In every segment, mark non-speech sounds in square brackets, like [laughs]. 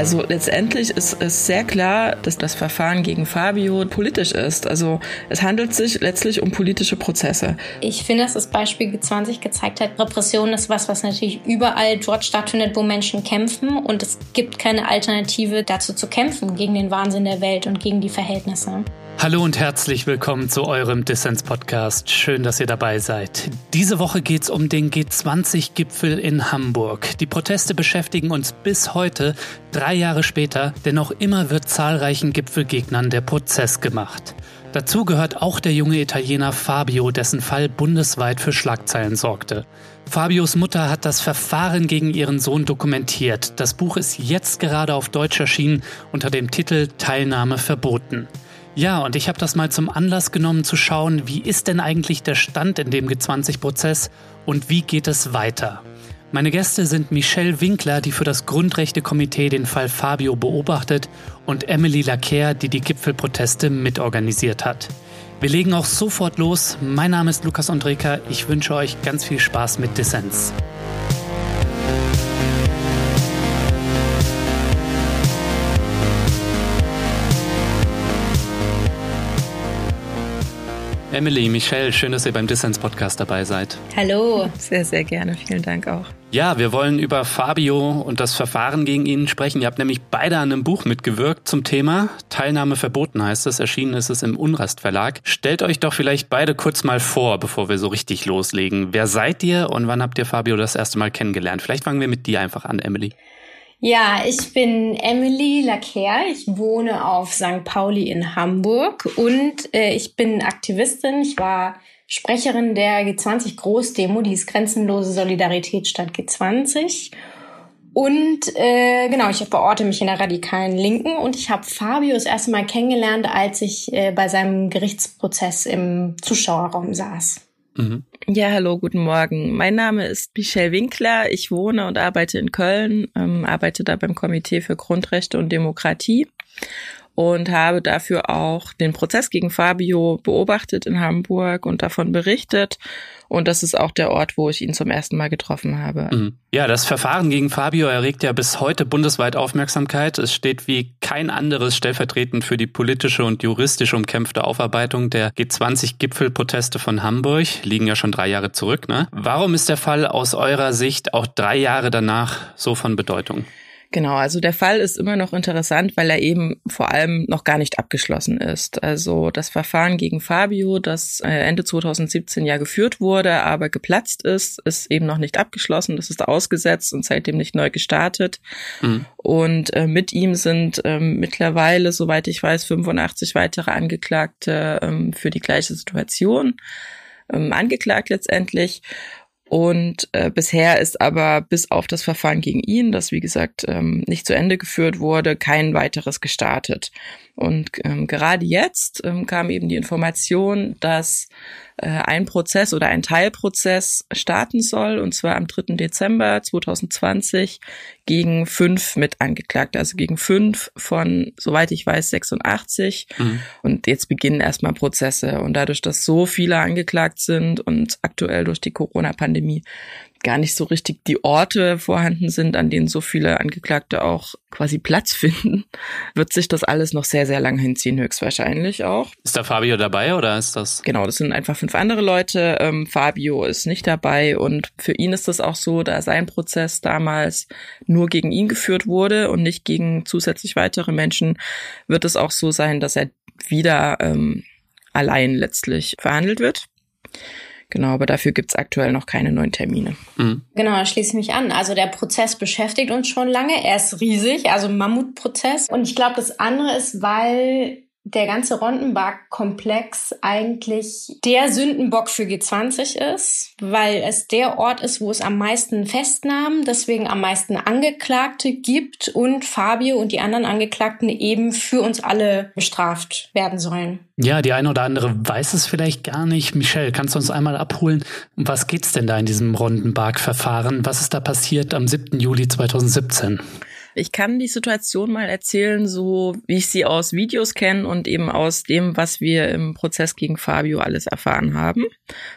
Also letztendlich ist es sehr klar, dass das Verfahren gegen Fabio politisch ist. Also es handelt sich letztlich um politische Prozesse. Ich finde, dass das Beispiel G20 gezeigt hat, Repression ist was, was natürlich überall dort stattfindet, wo Menschen kämpfen. Und es gibt keine Alternative dazu zu kämpfen, gegen den Wahnsinn der Welt und gegen die Verhältnisse. Hallo und herzlich willkommen zu eurem Dissens-Podcast. Schön, dass ihr dabei seid. Diese Woche geht es um den G20-Gipfel in Hamburg. Die Proteste beschäftigen uns bis heute, drei Jahre später, denn noch immer wird zahlreichen Gipfelgegnern der Prozess gemacht. Dazu gehört auch der junge Italiener Fabio, dessen Fall bundesweit für Schlagzeilen sorgte. Fabios Mutter hat das Verfahren gegen ihren Sohn dokumentiert. Das Buch ist jetzt gerade auf Deutsch erschienen unter dem Titel Teilnahme verboten. Ja, und ich habe das mal zum Anlass genommen zu schauen, wie ist denn eigentlich der Stand in dem G20-Prozess und wie geht es weiter. Meine Gäste sind Michelle Winkler, die für das Grundrechtekomitee den Fall Fabio beobachtet, und Emily Lacker, die die Gipfelproteste mitorganisiert hat. Wir legen auch sofort los. Mein Name ist Lukas Andreka. Ich wünsche euch ganz viel Spaß mit Dissens. Emily, Michelle, schön, dass ihr beim Dissens Podcast dabei seid. Hallo. Sehr, sehr gerne. Vielen Dank auch. Ja, wir wollen über Fabio und das Verfahren gegen ihn sprechen. Ihr habt nämlich beide an einem Buch mitgewirkt zum Thema. Teilnahme verboten heißt es. Erschienen ist es im Unrast Verlag. Stellt euch doch vielleicht beide kurz mal vor, bevor wir so richtig loslegen. Wer seid ihr und wann habt ihr Fabio das erste Mal kennengelernt? Vielleicht fangen wir mit dir einfach an, Emily. Ja, ich bin Emily Lacker. Ich wohne auf St. Pauli in Hamburg und äh, ich bin Aktivistin. Ich war Sprecherin der G20 Großdemo, die ist Grenzenlose Solidarität statt G20. Und äh, genau, ich verorte mich in der radikalen Linken und ich habe Fabio das erste Mal kennengelernt, als ich äh, bei seinem Gerichtsprozess im Zuschauerraum saß. Mhm. Ja, hallo, guten Morgen. Mein Name ist Michelle Winkler. Ich wohne und arbeite in Köln, ähm, arbeite da beim Komitee für Grundrechte und Demokratie und habe dafür auch den Prozess gegen Fabio beobachtet in Hamburg und davon berichtet und das ist auch der Ort, wo ich ihn zum ersten Mal getroffen habe. Mhm. Ja, das Verfahren gegen Fabio erregt ja bis heute bundesweit Aufmerksamkeit. Es steht wie kein anderes stellvertretend für die politische und juristisch umkämpfte Aufarbeitung der G20-Gipfelproteste von Hamburg. Liegen ja schon drei Jahre zurück. Ne? Warum ist der Fall aus eurer Sicht auch drei Jahre danach so von Bedeutung? Genau, also der Fall ist immer noch interessant, weil er eben vor allem noch gar nicht abgeschlossen ist. Also das Verfahren gegen Fabio, das äh, Ende 2017 ja geführt wurde, aber geplatzt ist, ist eben noch nicht abgeschlossen. Das ist ausgesetzt und seitdem nicht neu gestartet. Mhm. Und äh, mit ihm sind ähm, mittlerweile, soweit ich weiß, 85 weitere Angeklagte ähm, für die gleiche Situation ähm, angeklagt letztendlich. Und äh, bisher ist aber bis auf das Verfahren gegen ihn, das wie gesagt ähm, nicht zu Ende geführt wurde, kein weiteres gestartet. Und ähm, gerade jetzt ähm, kam eben die Information, dass äh, ein Prozess oder ein Teilprozess starten soll, und zwar am 3. Dezember 2020 gegen fünf Mitangeklagte, also gegen fünf von, soweit ich weiß, 86. Mhm. Und jetzt beginnen erstmal Prozesse. Und dadurch, dass so viele angeklagt sind und aktuell durch die Corona-Pandemie gar nicht so richtig die Orte vorhanden sind, an denen so viele Angeklagte auch quasi Platz [laughs] finden, wird sich das alles noch sehr, sehr lang hinziehen, höchstwahrscheinlich auch. Ist da Fabio dabei oder ist das? Genau, das sind einfach fünf andere Leute. Ähm, Fabio ist nicht dabei und für ihn ist das auch so, da sein Prozess damals nur gegen ihn geführt wurde und nicht gegen zusätzlich weitere Menschen, wird es auch so sein, dass er wieder ähm, allein letztlich verhandelt wird. Genau, aber dafür gibt's aktuell noch keine neuen Termine. Mhm. Genau, da schließe ich mich an. Also der Prozess beschäftigt uns schon lange. Er ist riesig, also Mammutprozess. Und ich glaube, das andere ist, weil der ganze Rondenberg-Komplex eigentlich der Sündenbock für G20 ist, weil es der Ort ist, wo es am meisten Festnahmen, deswegen am meisten Angeklagte gibt und Fabio und die anderen Angeklagten eben für uns alle bestraft werden sollen. Ja, die eine oder andere weiß es vielleicht gar nicht. Michelle, kannst du uns einmal abholen? Um was geht's denn da in diesem Rondenberg-Verfahren? Was ist da passiert am 7. Juli 2017? Ich kann die Situation mal erzählen, so wie ich sie aus Videos kenne und eben aus dem, was wir im Prozess gegen Fabio alles erfahren haben.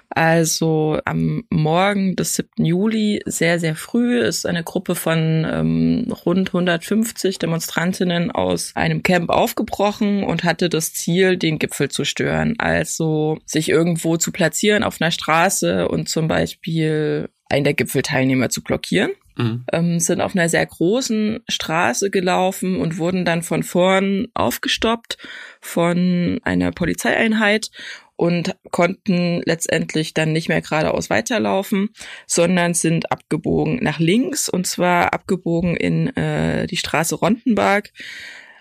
Also am Morgen des 7. Juli, sehr, sehr früh, ist eine Gruppe von ähm, rund 150 Demonstrantinnen aus einem Camp aufgebrochen und hatte das Ziel, den Gipfel zu stören. Also sich irgendwo zu platzieren auf einer Straße und zum Beispiel einen der Gipfelteilnehmer zu blockieren. Mhm. Ähm, sind auf einer sehr großen Straße gelaufen und wurden dann von vorn aufgestoppt von einer Polizeieinheit und konnten letztendlich dann nicht mehr geradeaus weiterlaufen, sondern sind abgebogen nach links und zwar abgebogen in äh, die Straße Rondenberg.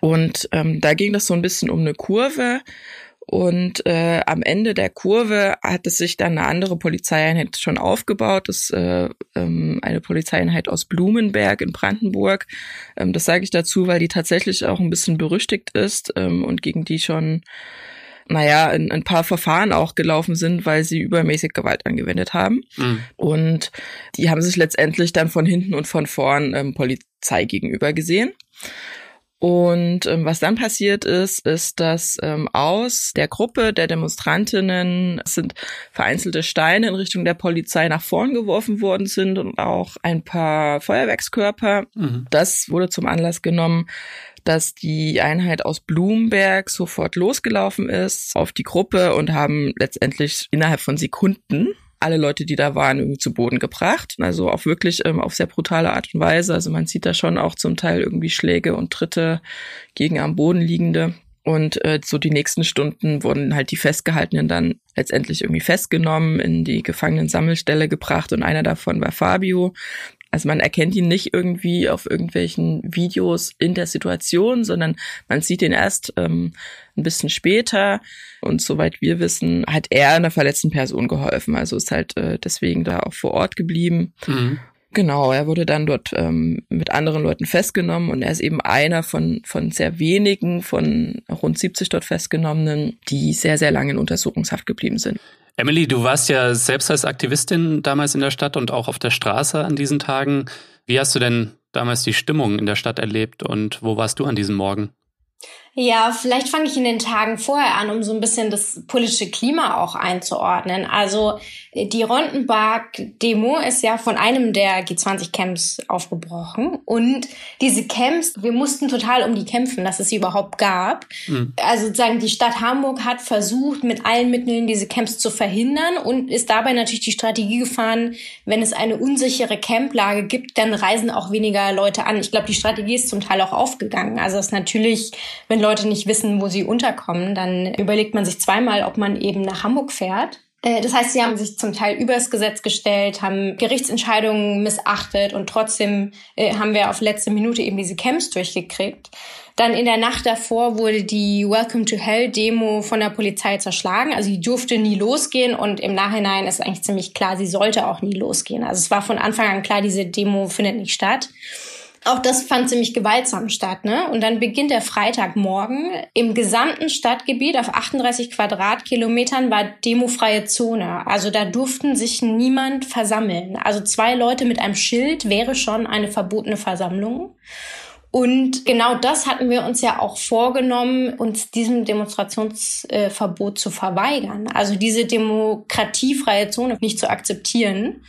Und ähm, da ging das so ein bisschen um eine Kurve und äh, am Ende der Kurve hat es sich dann eine andere Polizeieinheit schon aufgebaut. Das äh, ähm, eine Polizeieinheit aus Blumenberg in Brandenburg. Ähm, das sage ich dazu, weil die tatsächlich auch ein bisschen berüchtigt ist ähm, und gegen die schon naja, ein, ein paar Verfahren auch gelaufen sind, weil sie übermäßig Gewalt angewendet haben. Mhm. Und die haben sich letztendlich dann von hinten und von vorn ähm, Polizei gegenüber gesehen. Und ähm, was dann passiert ist, ist, dass ähm, aus der Gruppe der Demonstrantinnen sind vereinzelte Steine in Richtung der Polizei nach vorn geworfen worden sind und auch ein paar Feuerwerkskörper. Mhm. Das wurde zum Anlass genommen, dass die Einheit aus Bloomberg sofort losgelaufen ist auf die Gruppe und haben letztendlich innerhalb von Sekunden alle Leute, die da waren, irgendwie zu Boden gebracht. Also auch wirklich ähm, auf sehr brutale Art und Weise. Also man sieht da schon auch zum Teil irgendwie Schläge und Tritte gegen am Boden liegende. Und äh, so die nächsten Stunden wurden halt die Festgehaltenen dann letztendlich irgendwie festgenommen, in die Gefangenensammelstelle gebracht und einer davon war Fabio. Also man erkennt ihn nicht irgendwie auf irgendwelchen Videos in der Situation, sondern man sieht ihn erst ähm, ein bisschen später. Und soweit wir wissen, hat er einer verletzten Person geholfen. Also ist halt äh, deswegen da auch vor Ort geblieben. Mhm. Genau, er wurde dann dort ähm, mit anderen Leuten festgenommen und er ist eben einer von, von sehr wenigen, von rund 70 dort Festgenommenen, die sehr, sehr lange in Untersuchungshaft geblieben sind. Emily, du warst ja selbst als Aktivistin damals in der Stadt und auch auf der Straße an diesen Tagen. Wie hast du denn damals die Stimmung in der Stadt erlebt und wo warst du an diesem Morgen? Ja, vielleicht fange ich in den Tagen vorher an, um so ein bisschen das politische Klima auch einzuordnen. Also die Rondenberg-Demo ist ja von einem der G20-Camps aufgebrochen. Und diese Camps, wir mussten total um die kämpfen, dass es sie überhaupt gab. Mhm. Also sozusagen die Stadt Hamburg hat versucht, mit allen Mitteln diese Camps zu verhindern und ist dabei natürlich die Strategie gefahren, wenn es eine unsichere Camplage gibt, dann reisen auch weniger Leute an. Ich glaube, die Strategie ist zum Teil auch aufgegangen. Also es ist natürlich, wenn Leute nicht wissen, wo sie unterkommen, dann überlegt man sich zweimal, ob man eben nach Hamburg fährt. Äh, das heißt, sie haben sich zum Teil übers Gesetz gestellt, haben Gerichtsentscheidungen missachtet und trotzdem äh, haben wir auf letzte Minute eben diese Camps durchgekriegt. Dann in der Nacht davor wurde die Welcome to Hell Demo von der Polizei zerschlagen. Also die durfte nie losgehen und im Nachhinein ist eigentlich ziemlich klar, sie sollte auch nie losgehen. Also es war von Anfang an klar, diese Demo findet nicht statt. Auch das fand ziemlich gewaltsam statt, ne? Und dann beginnt der Freitagmorgen. Im gesamten Stadtgebiet auf 38 Quadratkilometern war demofreie Zone. Also da durften sich niemand versammeln. Also zwei Leute mit einem Schild wäre schon eine verbotene Versammlung. Und genau das hatten wir uns ja auch vorgenommen, uns diesem Demonstrationsverbot zu verweigern. Also diese demokratiefreie Zone nicht zu akzeptieren.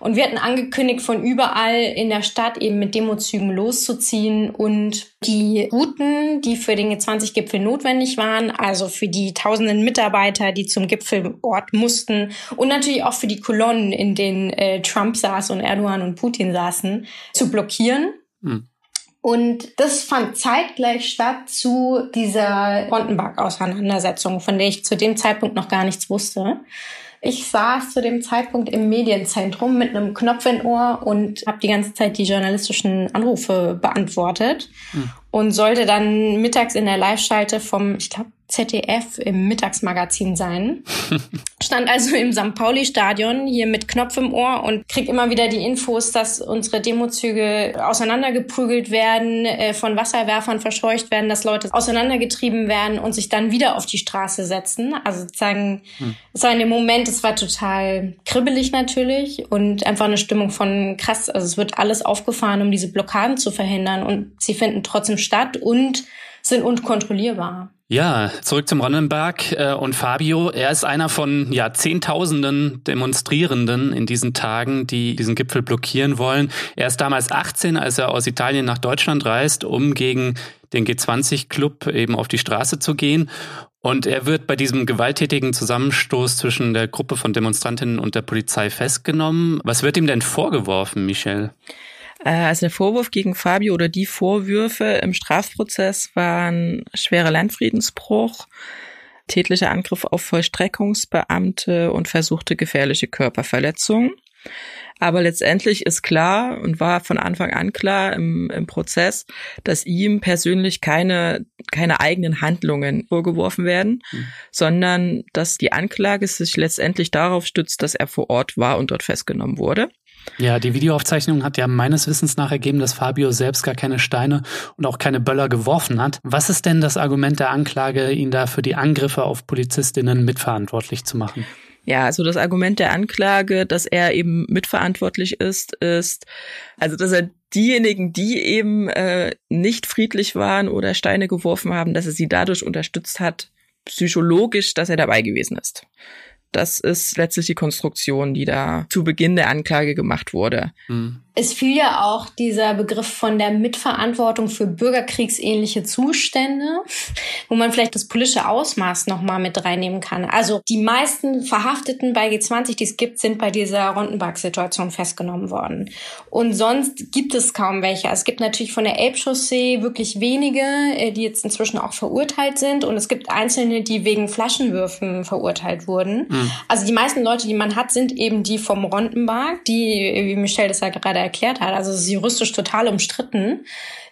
Und wir hatten angekündigt, von überall in der Stadt eben mit Demozügen loszuziehen und die Routen, die für den G20-Gipfel notwendig waren, also für die tausenden Mitarbeiter, die zum Gipfelort mussten und natürlich auch für die Kolonnen, in denen äh, Trump saß und Erdogan und Putin saßen, zu blockieren. Hm. Und das fand zeitgleich statt zu dieser Rondenberg-Auseinandersetzung, von der ich zu dem Zeitpunkt noch gar nichts wusste. Ich saß zu dem Zeitpunkt im Medienzentrum mit einem Knopf in Ohr und habe die ganze Zeit die journalistischen Anrufe beantwortet. Hm. Und sollte dann mittags in der Live-Schalte vom, ich glaube, ZDF im Mittagsmagazin sein. [laughs] Stand also im St. Pauli-Stadion hier mit Knopf im Ohr und krieg immer wieder die Infos, dass unsere Demozüge auseinandergeprügelt werden, äh, von Wasserwerfern verscheucht werden, dass Leute auseinandergetrieben werden und sich dann wieder auf die Straße setzen. Also sozusagen, hm. es war in dem Moment, es war total kribbelig natürlich und einfach eine Stimmung von krass. Also es wird alles aufgefahren, um diese Blockaden zu verhindern und sie finden trotzdem statt und sind unkontrollierbar. Ja, zurück zum Ronnenberg äh, und Fabio. Er ist einer von ja, Zehntausenden Demonstrierenden in diesen Tagen, die diesen Gipfel blockieren wollen. Er ist damals 18, als er aus Italien nach Deutschland reist, um gegen den G20-Club eben auf die Straße zu gehen. Und er wird bei diesem gewalttätigen Zusammenstoß zwischen der Gruppe von Demonstrantinnen und der Polizei festgenommen. Was wird ihm denn vorgeworfen, Michel? Äh, also der Vorwurf gegen Fabio oder die Vorwürfe im Strafprozess waren schwerer Landfriedensbruch, tätlicher Angriff auf Vollstreckungsbeamte und versuchte gefährliche Körperverletzung. Aber letztendlich ist klar und war von Anfang an klar im, im Prozess, dass ihm persönlich keine, keine eigenen Handlungen vorgeworfen werden, mhm. sondern dass die Anklage sich letztendlich darauf stützt, dass er vor Ort war und dort festgenommen wurde. Ja, die Videoaufzeichnung hat ja meines Wissens nach ergeben, dass Fabio selbst gar keine Steine und auch keine Böller geworfen hat. Was ist denn das Argument der Anklage, ihn da für die Angriffe auf Polizistinnen mitverantwortlich zu machen? Ja, also das Argument der Anklage, dass er eben mitverantwortlich ist, ist, also dass er diejenigen, die eben äh, nicht friedlich waren oder Steine geworfen haben, dass er sie dadurch unterstützt hat, psychologisch, dass er dabei gewesen ist. Das ist letztlich die Konstruktion, die da zu Beginn der Anklage gemacht wurde. Mhm. Es fiel ja auch dieser Begriff von der Mitverantwortung für bürgerkriegsähnliche Zustände, wo man vielleicht das politische Ausmaß nochmal mit reinnehmen kann. Also die meisten Verhafteten bei G20, die es gibt, sind bei dieser Rondenberg-Situation festgenommen worden. Und sonst gibt es kaum welche. Es gibt natürlich von der Elbchaussee wirklich wenige, äh, die jetzt inzwischen auch verurteilt sind. Und es gibt einzelne, die wegen Flaschenwürfen verurteilt wurden. Mhm. Also die meisten Leute, die man hat, sind eben die vom Rondenberg, die, wie Michelle das ja gerade erklärt hat. Also es ist juristisch total umstritten.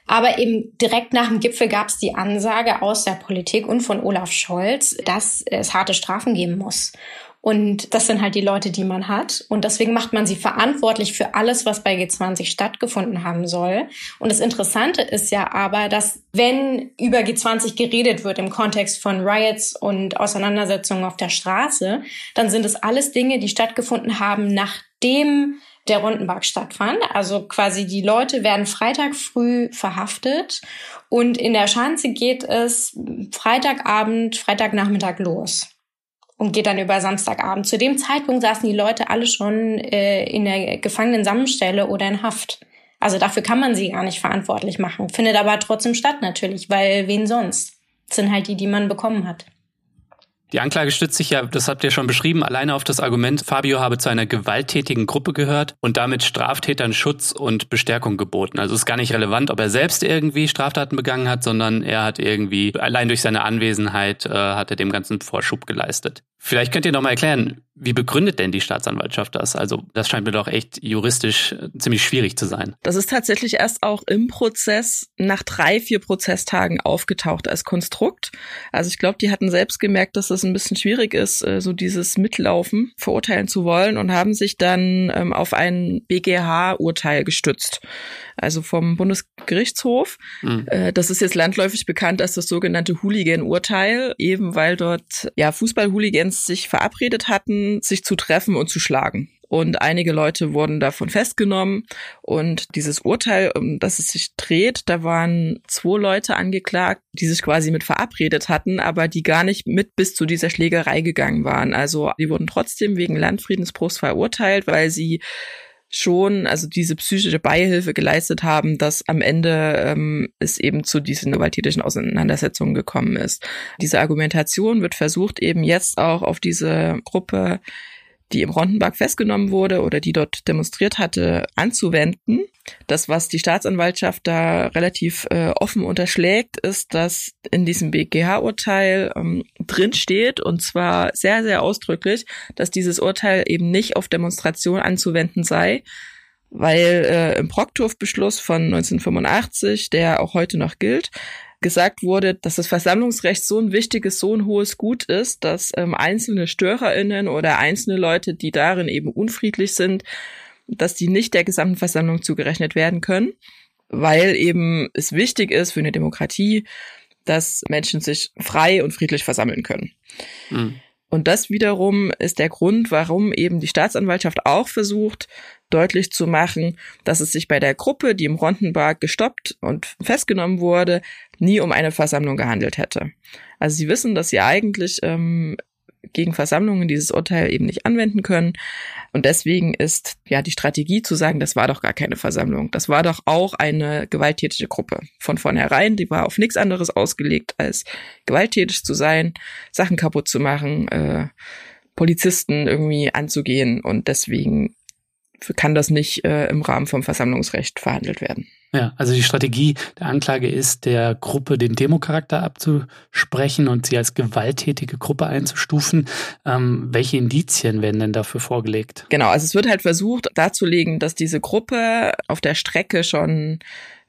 Aber eben direkt nach dem Gipfel gab es die Ansage aus der Politik und von Olaf Scholz, dass es harte Strafen geben muss. Und das sind halt die Leute, die man hat. Und deswegen macht man sie verantwortlich für alles, was bei G20 stattgefunden haben soll. Und das Interessante ist ja aber, dass wenn über G20 geredet wird im Kontext von Riots und Auseinandersetzungen auf der Straße, dann sind es alles Dinge, die stattgefunden haben, nachdem der Rundenberg stattfand. Also quasi die Leute werden Freitag früh verhaftet und in der Schanze geht es Freitagabend, Freitagnachmittag los und geht dann über Samstagabend. Zu dem Zeitpunkt saßen die Leute alle schon äh, in der Gefangenensammelstelle oder in Haft. Also dafür kann man sie gar nicht verantwortlich machen. Findet aber trotzdem statt natürlich, weil wen sonst? Das sind halt die, die man bekommen hat. Die Anklage stützt sich ja, das habt ihr schon beschrieben, alleine auf das Argument, Fabio habe zu einer gewalttätigen Gruppe gehört und damit Straftätern Schutz und Bestärkung geboten. Also ist gar nicht relevant, ob er selbst irgendwie Straftaten begangen hat, sondern er hat irgendwie, allein durch seine Anwesenheit, äh, hat er dem ganzen Vorschub geleistet. Vielleicht könnt ihr noch mal erklären, wie begründet denn die Staatsanwaltschaft das? Also das scheint mir doch echt juristisch äh, ziemlich schwierig zu sein. Das ist tatsächlich erst auch im Prozess nach drei, vier Prozesstagen aufgetaucht als Konstrukt. Also ich glaube, die hatten selbst gemerkt, dass das ein bisschen schwierig ist, äh, so dieses Mitlaufen verurteilen zu wollen und haben sich dann ähm, auf ein BGH-Urteil gestützt. Also vom Bundesgerichtshof. Mhm. Das ist jetzt landläufig bekannt als das sogenannte Hooligan-Urteil, eben weil dort ja Fußball-Hooligans sich verabredet hatten, sich zu treffen und zu schlagen. Und einige Leute wurden davon festgenommen. Und dieses Urteil, um das es sich dreht, da waren zwei Leute angeklagt, die sich quasi mit verabredet hatten, aber die gar nicht mit bis zu dieser Schlägerei gegangen waren. Also die wurden trotzdem wegen Landfriedensbruchs verurteilt, weil sie schon, also diese psychische Beihilfe geleistet haben, dass am Ende ähm, es eben zu diesen gewalttätigen Auseinandersetzungen gekommen ist. Diese Argumentation wird versucht, eben jetzt auch auf diese Gruppe die im Rondenberg festgenommen wurde oder die dort demonstriert hatte, anzuwenden. Das, was die Staatsanwaltschaft da relativ äh, offen unterschlägt, ist, dass in diesem BGH-Urteil ähm, drin steht, und zwar sehr, sehr ausdrücklich, dass dieses Urteil eben nicht auf Demonstration anzuwenden sei, weil äh, im Brocktorf-Beschluss von 1985, der auch heute noch gilt, gesagt wurde, dass das Versammlungsrecht so ein wichtiges, so ein hohes Gut ist, dass ähm, einzelne StörerInnen oder einzelne Leute, die darin eben unfriedlich sind, dass die nicht der gesamten Versammlung zugerechnet werden können, weil eben es wichtig ist für eine Demokratie, dass Menschen sich frei und friedlich versammeln können. Mhm. Und das wiederum ist der Grund, warum eben die Staatsanwaltschaft auch versucht, deutlich zu machen, dass es sich bei der Gruppe, die im Rondenberg gestoppt und festgenommen wurde, nie um eine Versammlung gehandelt hätte. Also sie wissen, dass sie eigentlich ähm, gegen Versammlungen dieses Urteil eben nicht anwenden können. Und deswegen ist ja die Strategie zu sagen, das war doch gar keine Versammlung. Das war doch auch eine gewalttätige Gruppe. Von vornherein, die war auf nichts anderes ausgelegt, als gewalttätig zu sein, Sachen kaputt zu machen, äh, Polizisten irgendwie anzugehen. Und deswegen kann das nicht äh, im Rahmen vom Versammlungsrecht verhandelt werden. Ja, also die Strategie der Anklage ist, der Gruppe den Democharakter abzusprechen und sie als gewalttätige Gruppe einzustufen. Ähm, welche Indizien werden denn dafür vorgelegt? Genau, also es wird halt versucht darzulegen, dass diese Gruppe auf der Strecke schon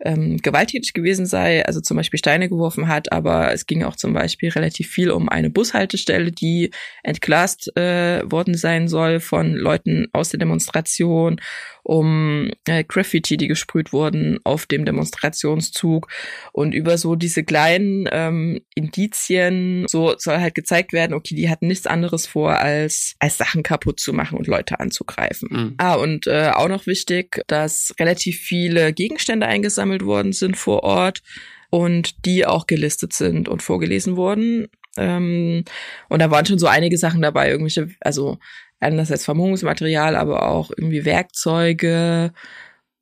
ähm, gewalttätig gewesen sei, also zum Beispiel Steine geworfen hat, aber es ging auch zum Beispiel relativ viel um eine Bushaltestelle, die entglast äh, worden sein soll von Leuten aus der Demonstration, um äh, Graffiti, die gesprüht wurden auf dem Demonstrationszug und über so diese kleinen ähm, Indizien, so soll halt gezeigt werden, okay, die hatten nichts anderes vor, als, als Sachen kaputt zu machen und Leute anzugreifen. Mhm. Ah, und äh, auch noch wichtig, dass relativ viele Gegenstände eingesammelt gesammelt worden sind vor Ort und die auch gelistet sind und vorgelesen wurden. Ähm, und da waren schon so einige Sachen dabei, irgendwelche, also einerseits Vermummungsmaterial, aber auch irgendwie Werkzeuge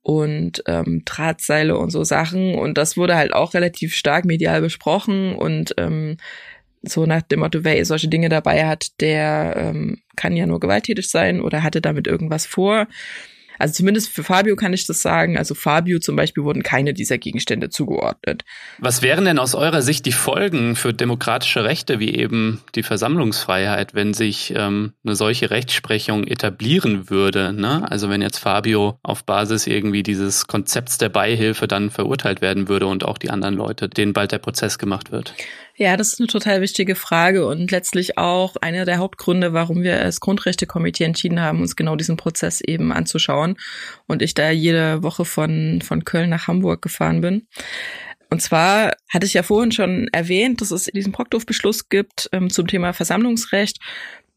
und ähm, Drahtseile und so Sachen. Und das wurde halt auch relativ stark medial besprochen und ähm, so nach dem Motto, wer solche Dinge dabei hat, der ähm, kann ja nur gewalttätig sein oder hatte damit irgendwas vor. Also zumindest für Fabio kann ich das sagen. Also Fabio zum Beispiel wurden keine dieser Gegenstände zugeordnet. Was wären denn aus eurer Sicht die Folgen für demokratische Rechte wie eben die Versammlungsfreiheit, wenn sich ähm, eine solche Rechtsprechung etablieren würde? Ne? Also wenn jetzt Fabio auf Basis irgendwie dieses Konzepts der Beihilfe dann verurteilt werden würde und auch die anderen Leute, denen bald der Prozess gemacht wird. Ja, das ist eine total wichtige Frage und letztlich auch einer der Hauptgründe, warum wir als Grundrechtekomitee entschieden haben, uns genau diesen Prozess eben anzuschauen und ich da jede Woche von, von Köln nach Hamburg gefahren bin. Und zwar hatte ich ja vorhin schon erwähnt, dass es diesen Brockdorf-Beschluss gibt ähm, zum Thema Versammlungsrecht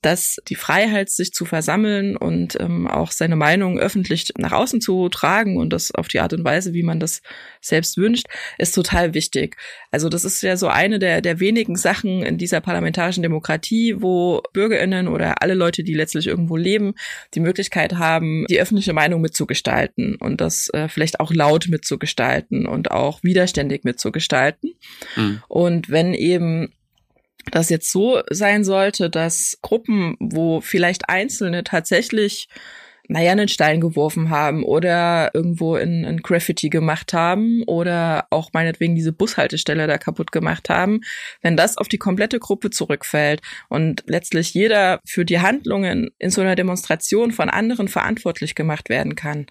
dass die Freiheit, sich zu versammeln und ähm, auch seine Meinung öffentlich nach außen zu tragen und das auf die Art und Weise, wie man das selbst wünscht, ist total wichtig. Also das ist ja so eine der, der wenigen Sachen in dieser parlamentarischen Demokratie, wo Bürgerinnen oder alle Leute, die letztlich irgendwo leben, die Möglichkeit haben, die öffentliche Meinung mitzugestalten und das äh, vielleicht auch laut mitzugestalten und auch widerständig mitzugestalten. Mhm. Und wenn eben das jetzt so sein sollte, dass Gruppen, wo vielleicht Einzelne tatsächlich naja, einen Stein geworfen haben oder irgendwo in, in Graffiti gemacht haben oder auch meinetwegen diese Bushaltestelle da kaputt gemacht haben, wenn das auf die komplette Gruppe zurückfällt und letztlich jeder für die Handlungen in so einer Demonstration von anderen verantwortlich gemacht werden kann,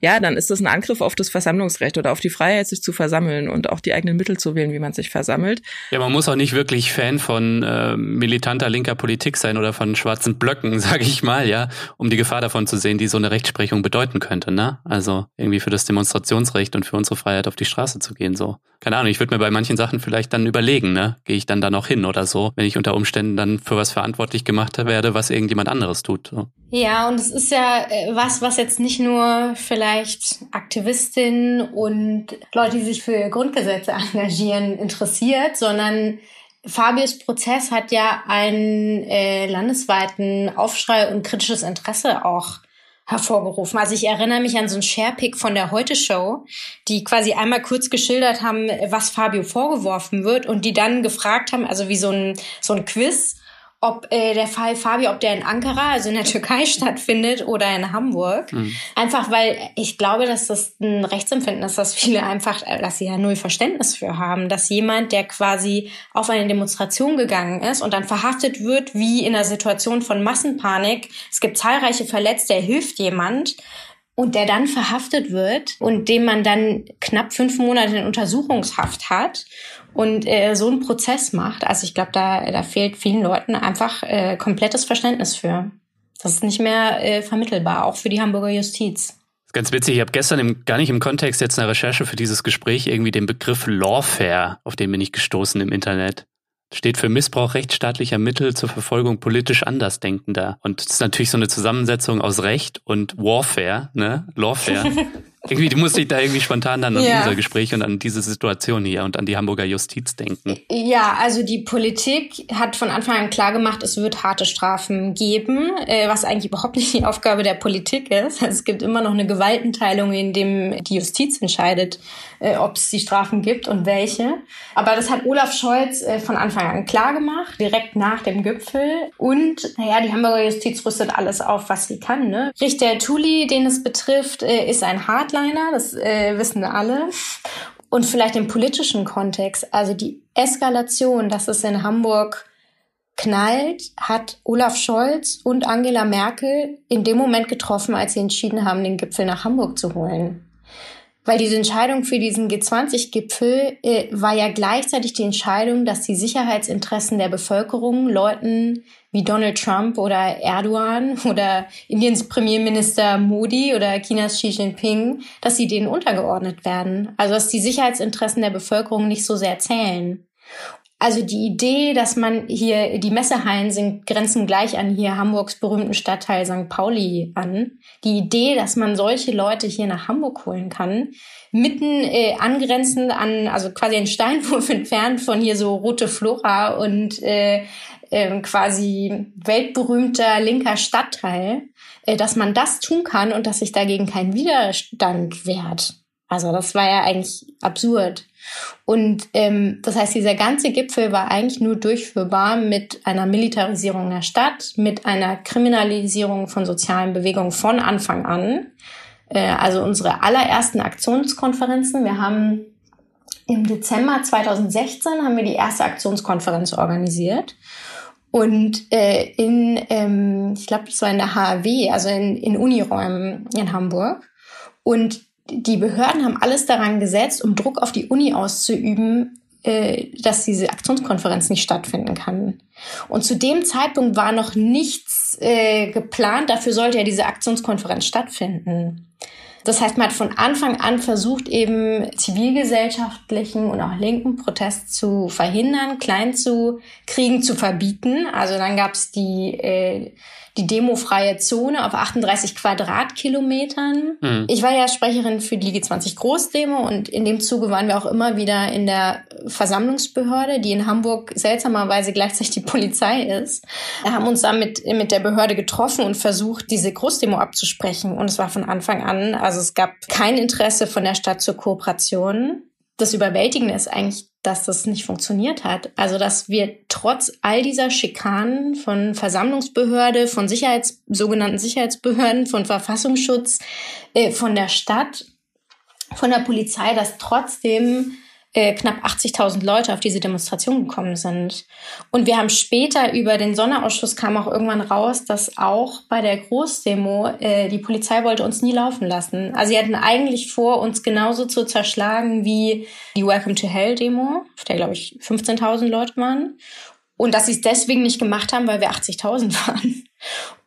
ja, dann ist das ein Angriff auf das Versammlungsrecht oder auf die Freiheit, sich zu versammeln und auch die eigenen Mittel zu wählen, wie man sich versammelt. Ja, man muss auch nicht wirklich Fan von äh, militanter linker Politik sein oder von schwarzen Blöcken, [laughs] sage ich mal, ja, um die Gefahr davon zu sehen, die so eine Rechtsprechung bedeuten könnte, ne? Also irgendwie für das Demonstrationsrecht und für unsere Freiheit auf die Straße zu gehen, so. Keine Ahnung, ich würde mir bei manchen Sachen vielleicht dann überlegen, ne? Gehe ich dann da noch hin oder so, wenn ich unter Umständen dann für was verantwortlich gemacht werde, was irgendjemand anderes tut. So. Ja, und es ist ja äh, was, was jetzt nicht nur vielleicht Aktivistinnen und Leute, die sich für Grundgesetze [laughs] engagieren, interessiert, sondern Fabius Prozess hat ja einen äh, landesweiten Aufschrei und kritisches Interesse auch hervorgerufen. Also ich erinnere mich an so einen Sharepick von der Heute Show, die quasi einmal kurz geschildert haben, was Fabio vorgeworfen wird und die dann gefragt haben, also wie so ein, so ein Quiz, ob äh, der Fall Fabio, ob der in Ankara, also in der Türkei [laughs] stattfindet oder in Hamburg. Mhm. Einfach weil ich glaube, dass das ein Rechtsempfinden ist, dass viele einfach, äh, dass sie ja null Verständnis für haben, dass jemand, der quasi auf eine Demonstration gegangen ist und dann verhaftet wird, wie in einer Situation von Massenpanik, es gibt zahlreiche Verletzte, er hilft jemand, und der dann verhaftet wird und dem man dann knapp fünf Monate in Untersuchungshaft hat und äh, so einen Prozess macht. Also ich glaube, da, da fehlt vielen Leuten einfach äh, komplettes Verständnis für. Das ist nicht mehr äh, vermittelbar, auch für die Hamburger Justiz. Ganz witzig, ich habe gestern im, gar nicht im Kontext jetzt einer Recherche für dieses Gespräch irgendwie den Begriff Lawfare, auf den bin ich gestoßen im Internet steht für Missbrauch rechtsstaatlicher Mittel zur Verfolgung politisch Andersdenkender. Und das ist natürlich so eine Zusammensetzung aus Recht und Warfare, ne? Lawfare. [laughs] irgendwie musste ich da irgendwie spontan dann an ja. unser Gespräch und an diese Situation hier und an die Hamburger Justiz denken. Ja, also die Politik hat von Anfang an klar gemacht, es wird harte Strafen geben, äh, was eigentlich überhaupt nicht die Aufgabe der Politik ist. Also es gibt immer noch eine Gewaltenteilung, in dem die Justiz entscheidet, äh, ob es die Strafen gibt und welche. Aber das hat Olaf Scholz äh, von Anfang an klar gemacht, direkt nach dem Gipfel. Und naja, die Hamburger Justiz rüstet alles auf, was sie kann. Ne? Richter Tuli, den es betrifft, ist ein Hardliner, das äh, wissen alle. Und vielleicht im politischen Kontext, also die Eskalation, dass es in Hamburg knallt, hat Olaf Scholz und Angela Merkel in dem Moment getroffen, als sie entschieden haben, den Gipfel nach Hamburg zu holen. Weil diese Entscheidung für diesen G20-Gipfel äh, war ja gleichzeitig die Entscheidung, dass die Sicherheitsinteressen der Bevölkerung Leuten wie Donald Trump oder Erdogan oder Indiens Premierminister Modi oder Chinas Xi Jinping, dass sie denen untergeordnet werden. Also dass die Sicherheitsinteressen der Bevölkerung nicht so sehr zählen. Also die Idee, dass man hier, die Messehallen sind, grenzen gleich an hier Hamburgs berühmten Stadtteil St. Pauli an. Die Idee, dass man solche Leute hier nach Hamburg holen kann, mitten äh, angrenzend an, also quasi ein Steinwurf [laughs] entfernt von hier so Rote Flora und äh, äh, quasi weltberühmter linker Stadtteil, äh, dass man das tun kann und dass sich dagegen kein Widerstand wehrt. Also das war ja eigentlich absurd. Und ähm, das heißt, dieser ganze Gipfel war eigentlich nur durchführbar mit einer Militarisierung der Stadt, mit einer Kriminalisierung von sozialen Bewegungen von Anfang an. Äh, also unsere allerersten Aktionskonferenzen. Wir haben im Dezember 2016 haben wir die erste Aktionskonferenz organisiert. Und äh, in, ähm, ich glaube, das war in der HAW, also in, in Uniräumen in Hamburg. Und die Behörden haben alles daran gesetzt, um Druck auf die Uni auszuüben, äh, dass diese Aktionskonferenz nicht stattfinden kann. Und zu dem Zeitpunkt war noch nichts äh, geplant. Dafür sollte ja diese Aktionskonferenz stattfinden. Das heißt, man hat von Anfang an versucht, eben zivilgesellschaftlichen und auch linken Protest zu verhindern, klein zu kriegen, zu verbieten. Also dann gab es die äh, die demofreie Zone auf 38 Quadratkilometern. Mhm. Ich war ja Sprecherin für die G20 Großdemo und in dem Zuge waren wir auch immer wieder in der Versammlungsbehörde, die in Hamburg seltsamerweise gleichzeitig die Polizei ist. Wir haben uns dann mit, mit der Behörde getroffen und versucht, diese Großdemo abzusprechen. Und es war von Anfang an, also es gab kein Interesse von der Stadt zur Kooperation. Das Überwältigende ist eigentlich, dass das nicht funktioniert hat. Also, dass wir trotz all dieser Schikanen von Versammlungsbehörde, von Sicherheits, sogenannten Sicherheitsbehörden, von Verfassungsschutz, äh, von der Stadt, von der Polizei, dass trotzdem äh, knapp 80.000 Leute auf diese Demonstration gekommen sind. Und wir haben später über den Sonderausschuss kam auch irgendwann raus, dass auch bei der Großdemo äh, die Polizei wollte uns nie laufen lassen. Also sie hatten eigentlich vor, uns genauso zu zerschlagen wie die Welcome to Hell Demo, auf der glaube ich 15.000 Leute waren. Und dass sie es deswegen nicht gemacht haben, weil wir 80.000 [laughs] waren.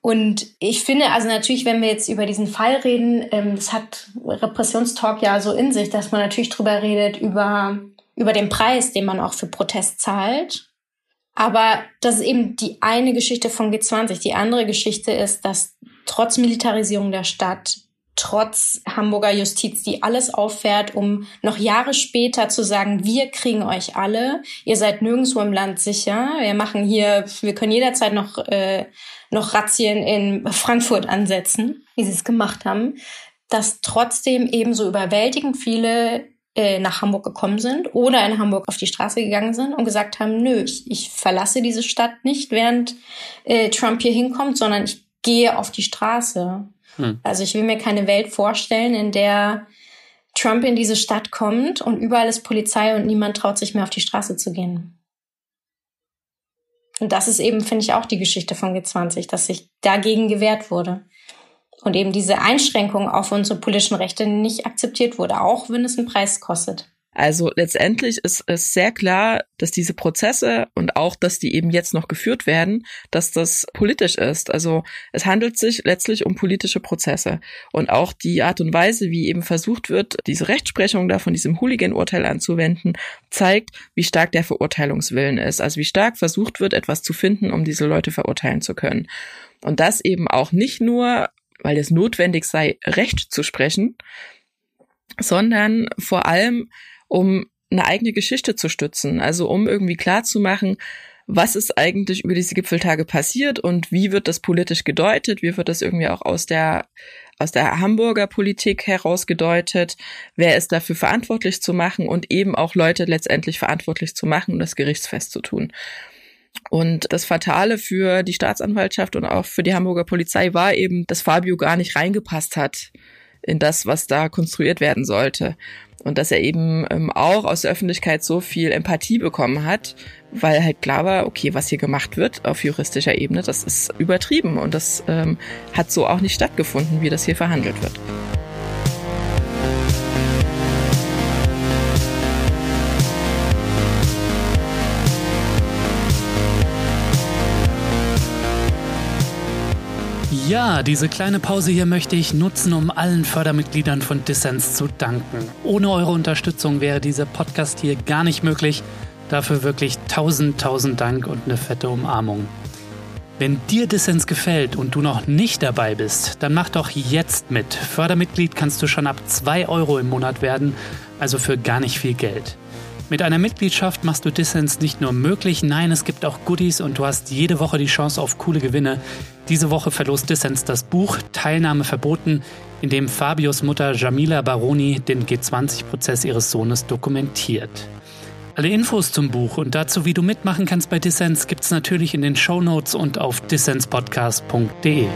Und ich finde, also natürlich, wenn wir jetzt über diesen Fall reden, ähm, das hat Repressionstalk ja so in sich, dass man natürlich drüber redet, über, über den Preis, den man auch für Protest zahlt. Aber das ist eben die eine Geschichte von G20. Die andere Geschichte ist, dass trotz Militarisierung der Stadt trotz Hamburger Justiz, die alles auffährt, um noch Jahre später zu sagen, wir kriegen euch alle, ihr seid nirgendwo im Land sicher, wir machen hier, wir können jederzeit noch, äh, noch Razzien in Frankfurt ansetzen, wie sie es gemacht haben, dass trotzdem eben so überwältigend viele äh, nach Hamburg gekommen sind oder in Hamburg auf die Straße gegangen sind und gesagt haben, nö, ich, ich verlasse diese Stadt nicht, während äh, Trump hier hinkommt, sondern ich gehe auf die Straße. Hm. Also ich will mir keine Welt vorstellen, in der Trump in diese Stadt kommt und überall ist Polizei und niemand traut sich mehr auf die Straße zu gehen. Und das ist eben, finde ich, auch die Geschichte von G20, dass sich dagegen gewehrt wurde. Und eben diese Einschränkung auf unsere politischen Rechte nicht akzeptiert wurde, auch wenn es einen Preis kostet. Also letztendlich ist es sehr klar, dass diese Prozesse und auch, dass die eben jetzt noch geführt werden, dass das politisch ist. Also es handelt sich letztlich um politische Prozesse. Und auch die Art und Weise, wie eben versucht wird, diese Rechtsprechung da von diesem Hooligan-Urteil anzuwenden, zeigt, wie stark der Verurteilungswillen ist. Also wie stark versucht wird, etwas zu finden, um diese Leute verurteilen zu können. Und das eben auch nicht nur, weil es notwendig sei, Recht zu sprechen, sondern vor allem, um eine eigene Geschichte zu stützen, also um irgendwie klar zu machen, was ist eigentlich über diese Gipfeltage passiert und wie wird das politisch gedeutet, wie wird das irgendwie auch aus der aus der Hamburger Politik heraus gedeutet, wer ist dafür verantwortlich zu machen und eben auch Leute letztendlich verantwortlich zu machen und das gerichtsfest zu tun. Und das Fatale für die Staatsanwaltschaft und auch für die Hamburger Polizei war eben, dass Fabio gar nicht reingepasst hat in das, was da konstruiert werden sollte und dass er eben ähm, auch aus der Öffentlichkeit so viel Empathie bekommen hat, weil halt klar war, okay, was hier gemacht wird auf juristischer Ebene, das ist übertrieben und das ähm, hat so auch nicht stattgefunden, wie das hier verhandelt wird. Ja, diese kleine Pause hier möchte ich nutzen, um allen Fördermitgliedern von Dissens zu danken. Ohne eure Unterstützung wäre dieser Podcast hier gar nicht möglich. Dafür wirklich tausend, tausend Dank und eine fette Umarmung. Wenn dir Dissens gefällt und du noch nicht dabei bist, dann mach doch jetzt mit. Fördermitglied kannst du schon ab 2 Euro im Monat werden, also für gar nicht viel Geld. Mit einer Mitgliedschaft machst du Dissens nicht nur möglich, nein, es gibt auch Goodies und du hast jede Woche die Chance auf coole Gewinne. Diese Woche verlost Dissens das Buch Teilnahme verboten, in dem Fabios Mutter Jamila Baroni den G20-Prozess ihres Sohnes dokumentiert. Alle Infos zum Buch und dazu, wie du mitmachen kannst bei Dissens, gibt's natürlich in den Show Notes und auf dissenspodcast.de.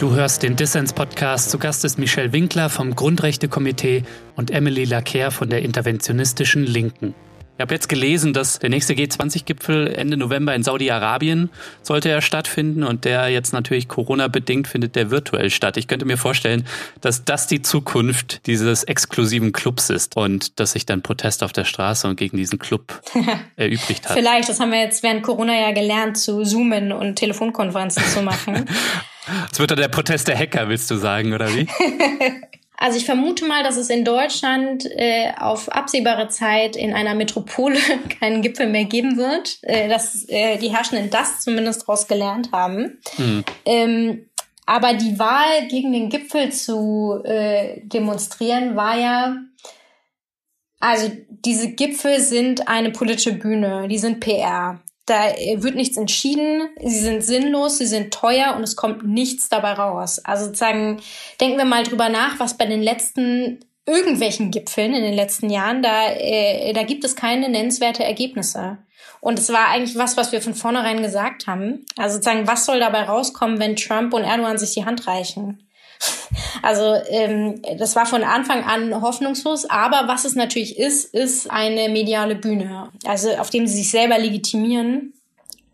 Du hörst den Dissens-Podcast. Zu Gast ist Michelle Winkler vom Grundrechtekomitee und Emily Lacker von der interventionistischen Linken. Ich habe jetzt gelesen, dass der nächste G20-Gipfel Ende November in Saudi-Arabien sollte er stattfinden und der jetzt natürlich Corona-bedingt findet der virtuell statt. Ich könnte mir vorstellen, dass das die Zukunft dieses exklusiven Clubs ist und dass sich dann Protest auf der Straße und gegen diesen Club [laughs] erübrigt hat. Vielleicht, das haben wir jetzt während Corona ja gelernt, zu zoomen und Telefonkonferenzen zu machen. [laughs] Es wird dann der Protest der Hacker, willst du sagen, oder wie? [laughs] Also ich vermute mal, dass es in Deutschland äh, auf absehbare Zeit in einer Metropole [laughs] keinen Gipfel mehr geben wird, äh, dass äh, die Herrschenden das zumindest daraus gelernt haben. Mhm. Ähm, aber die Wahl gegen den Gipfel zu äh, demonstrieren war ja, also diese Gipfel sind eine politische Bühne, die sind PR. Da wird nichts entschieden, sie sind sinnlos, sie sind teuer und es kommt nichts dabei raus. Also sozusagen, denken wir mal drüber nach, was bei den letzten irgendwelchen Gipfeln in den letzten Jahren, da, äh, da gibt es keine nennenswerte Ergebnisse. Und es war eigentlich was, was wir von vornherein gesagt haben. Also sozusagen, was soll dabei rauskommen, wenn Trump und Erdogan sich die Hand reichen? Also ähm, das war von Anfang an hoffnungslos. Aber was es natürlich ist, ist eine mediale Bühne, also auf dem sie sich selber legitimieren.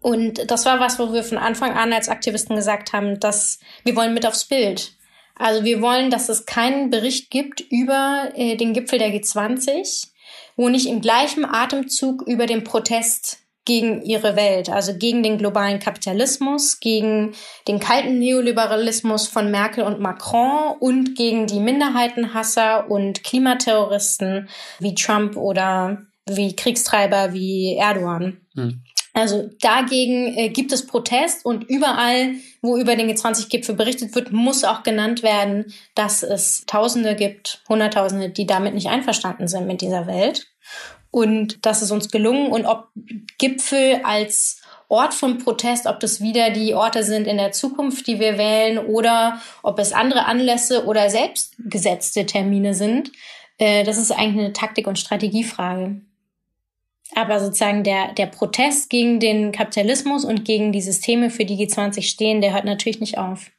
Und das war was, wo wir von Anfang an als Aktivisten gesagt haben, dass wir wollen mit aufs Bild. Also wir wollen, dass es keinen Bericht gibt über äh, den Gipfel der G20, wo nicht im gleichen Atemzug über den Protest gegen ihre Welt, also gegen den globalen Kapitalismus, gegen den kalten Neoliberalismus von Merkel und Macron und gegen die Minderheitenhasser und Klimaterroristen wie Trump oder wie Kriegstreiber wie Erdogan. Hm. Also dagegen äh, gibt es Protest und überall, wo über den G20-Gipfel berichtet wird, muss auch genannt werden, dass es Tausende gibt, Hunderttausende, die damit nicht einverstanden sind mit dieser Welt. Und das ist uns gelungen. Und ob Gipfel als Ort von Protest, ob das wieder die Orte sind in der Zukunft, die wir wählen, oder ob es andere Anlässe oder selbstgesetzte Termine sind, äh, das ist eigentlich eine Taktik- und Strategiefrage. Aber sozusagen der, der Protest gegen den Kapitalismus und gegen die Systeme, für die G20 stehen, der hört natürlich nicht auf.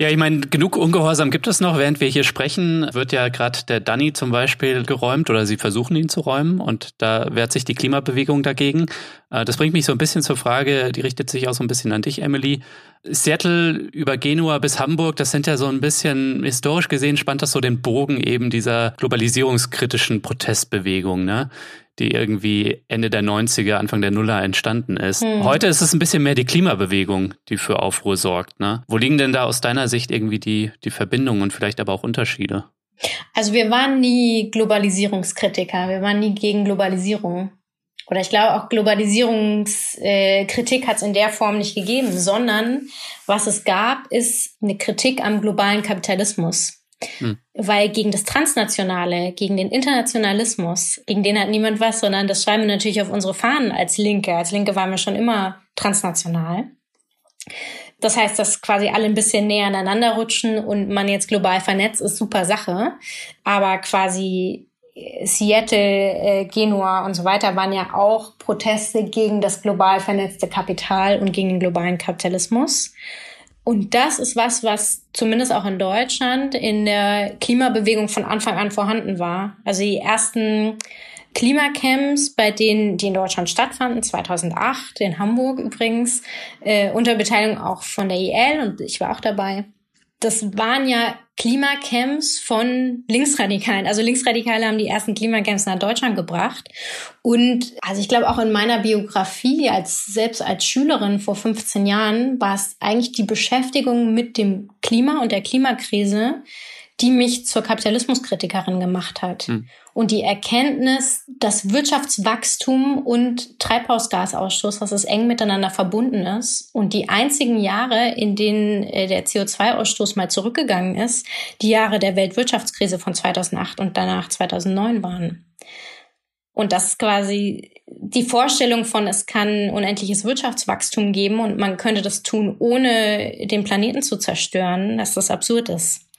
Ja, ich meine, genug Ungehorsam gibt es noch. Während wir hier sprechen, wird ja gerade der Danny zum Beispiel geräumt oder sie versuchen ihn zu räumen und da wehrt sich die Klimabewegung dagegen. Äh, das bringt mich so ein bisschen zur Frage, die richtet sich auch so ein bisschen an dich, Emily. Seattle über Genua bis Hamburg, das sind ja so ein bisschen historisch gesehen, spannt das so den Bogen eben dieser globalisierungskritischen Protestbewegung, ne? Die irgendwie Ende der 90er, Anfang der Nuller entstanden ist. Hm. Heute ist es ein bisschen mehr die Klimabewegung, die für Aufruhr sorgt. Ne? Wo liegen denn da aus deiner Sicht irgendwie die, die Verbindungen und vielleicht aber auch Unterschiede? Also wir waren nie Globalisierungskritiker, wir waren nie gegen Globalisierung. Oder ich glaube auch Globalisierungskritik hat es in der Form nicht gegeben, sondern was es gab, ist eine Kritik am globalen Kapitalismus. Hm. Weil gegen das Transnationale, gegen den Internationalismus, gegen den hat niemand was, sondern das schreiben wir natürlich auf unsere Fahnen als Linke. Als Linke waren wir schon immer transnational. Das heißt, dass quasi alle ein bisschen näher aneinander rutschen und man jetzt global vernetzt, ist super Sache. Aber quasi Seattle, äh, Genua und so weiter waren ja auch Proteste gegen das global vernetzte Kapital und gegen den globalen Kapitalismus. Und das ist was, was zumindest auch in Deutschland in der Klimabewegung von Anfang an vorhanden war. Also die ersten Klimacamps, bei denen, die in Deutschland stattfanden, 2008 in Hamburg übrigens, äh, unter Beteiligung auch von der IL und ich war auch dabei das waren ja Klimacamps von Linksradikalen. Also Linksradikale haben die ersten Klimacamps nach Deutschland gebracht. Und also ich glaube auch in meiner Biografie als selbst als Schülerin vor 15 Jahren war es eigentlich die Beschäftigung mit dem Klima und der Klimakrise, die mich zur Kapitalismuskritikerin gemacht hat. Hm. Und die Erkenntnis, dass Wirtschaftswachstum und Treibhausgasausstoß, dass es eng miteinander verbunden ist. Und die einzigen Jahre, in denen äh, der CO2-Ausstoß mal zurückgegangen ist, die Jahre der Weltwirtschaftskrise von 2008 und danach 2009 waren. Und das quasi die Vorstellung von, es kann unendliches Wirtschaftswachstum geben und man könnte das tun, ohne den Planeten zu zerstören, dass das absurd ist.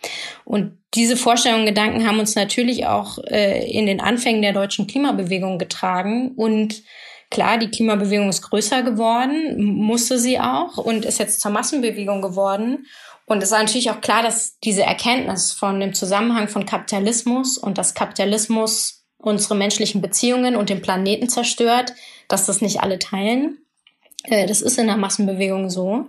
Und diese Vorstellungen, Gedanken haben uns natürlich auch äh, in den Anfängen der deutschen Klimabewegung getragen. Und klar, die Klimabewegung ist größer geworden, musste sie auch und ist jetzt zur Massenbewegung geworden. Und es war natürlich auch klar, dass diese Erkenntnis von dem Zusammenhang von Kapitalismus und dass Kapitalismus unsere menschlichen Beziehungen und den Planeten zerstört, dass das nicht alle teilen. Äh, das ist in der Massenbewegung so.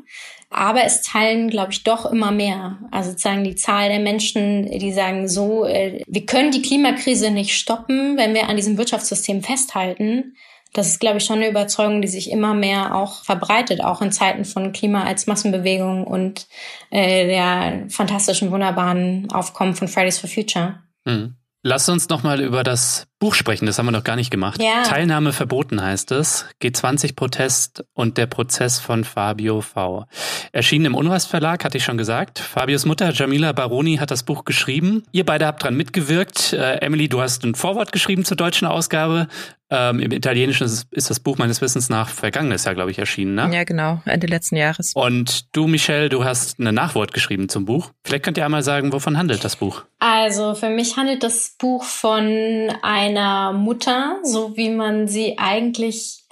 Aber es teilen, glaube ich, doch immer mehr. Also sozusagen die Zahl der Menschen, die sagen so, äh, wir können die Klimakrise nicht stoppen, wenn wir an diesem Wirtschaftssystem festhalten. Das ist, glaube ich, schon eine Überzeugung, die sich immer mehr auch verbreitet, auch in Zeiten von Klima als Massenbewegung und äh, der fantastischen, wunderbaren Aufkommen von Fridays for Future. Mhm. Lass uns noch mal über das Buch sprechen. Das haben wir noch gar nicht gemacht. Ja. Teilnahme verboten heißt es. G20-Protest und der Prozess von Fabio V. Erschienen im Unrast Verlag, hatte ich schon gesagt. Fabios Mutter Jamila Baroni hat das Buch geschrieben. Ihr beide habt dran mitgewirkt. Äh, Emily, du hast ein Vorwort geschrieben zur deutschen Ausgabe. Ähm, Im Italienischen ist, ist, das Buch meines Wissens nach vergangenes Jahr, glaube ich, erschienen, ne? Ja, genau, Ende letzten Jahres. Und du, Michelle, du hast ein Nachwort geschrieben zum Buch. Vielleicht könnt ihr einmal sagen, wovon handelt das Buch? Also für mich handelt das Buch von einer Mutter, so wie man sie eigentlich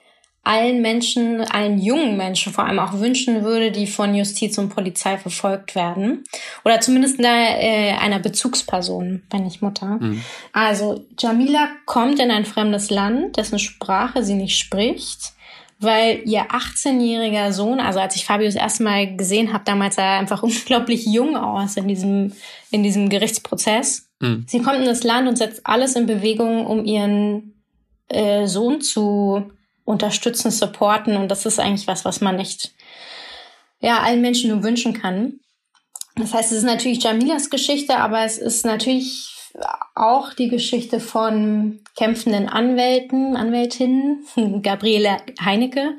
allen Menschen, allen jungen Menschen vor allem auch wünschen würde, die von Justiz und Polizei verfolgt werden. Oder zumindest einer, äh, einer Bezugsperson, wenn nicht Mutter. Mhm. Also Jamila kommt in ein fremdes Land, dessen Sprache sie nicht spricht, weil ihr 18-jähriger Sohn, also als ich Fabio das erste Mal gesehen habe, damals sah er einfach [laughs] unglaublich jung aus in diesem, in diesem Gerichtsprozess. Mhm. Sie kommt in das Land und setzt alles in Bewegung, um ihren äh, Sohn zu unterstützen, supporten. Und das ist eigentlich was, was man nicht ja, allen Menschen nur wünschen kann. Das heißt, es ist natürlich Jamilas Geschichte, aber es ist natürlich auch die Geschichte von kämpfenden Anwälten, Anwältinnen, [laughs] Gabriele Heinecke,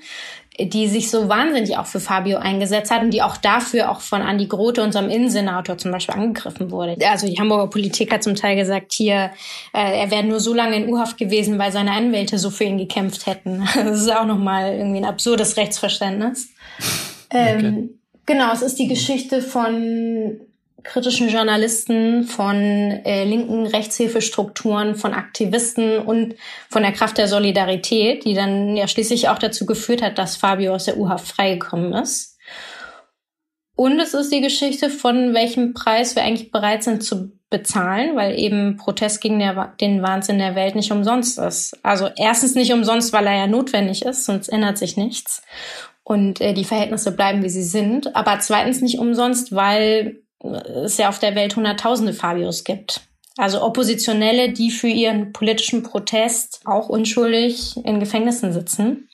die sich so wahnsinnig auch für Fabio eingesetzt hat und die auch dafür auch von Andi Grote, unserem Innensenator zum Beispiel, angegriffen wurde. Also die Hamburger Politik hat zum Teil gesagt, hier, äh, er wäre nur so lange in U-Haft gewesen, weil seine Anwälte so für ihn gekämpft hätten. [laughs] Das ist auch nochmal irgendwie ein absurdes Rechtsverständnis. [laughs] Okay. Ähm, genau, es ist die Geschichte von kritischen Journalisten, von äh, linken Rechtshilfestrukturen, von Aktivisten und von der Kraft der Solidarität, die dann ja schließlich auch dazu geführt hat, dass Fabio aus der U-Haft freigekommen ist. Und es ist die Geschichte von welchem Preis wir eigentlich bereit sind zu bezahlen, weil eben Protest gegen der, den Wahnsinn der Welt nicht umsonst ist. Also erstens nicht umsonst, weil er ja notwendig ist, sonst ändert sich nichts und äh, die Verhältnisse bleiben, wie sie sind. Aber zweitens nicht umsonst, weil es ja auf der Welt Hunderttausende Fabios gibt. Also Oppositionelle, die für ihren politischen Protest auch unschuldig in Gefängnissen sitzen.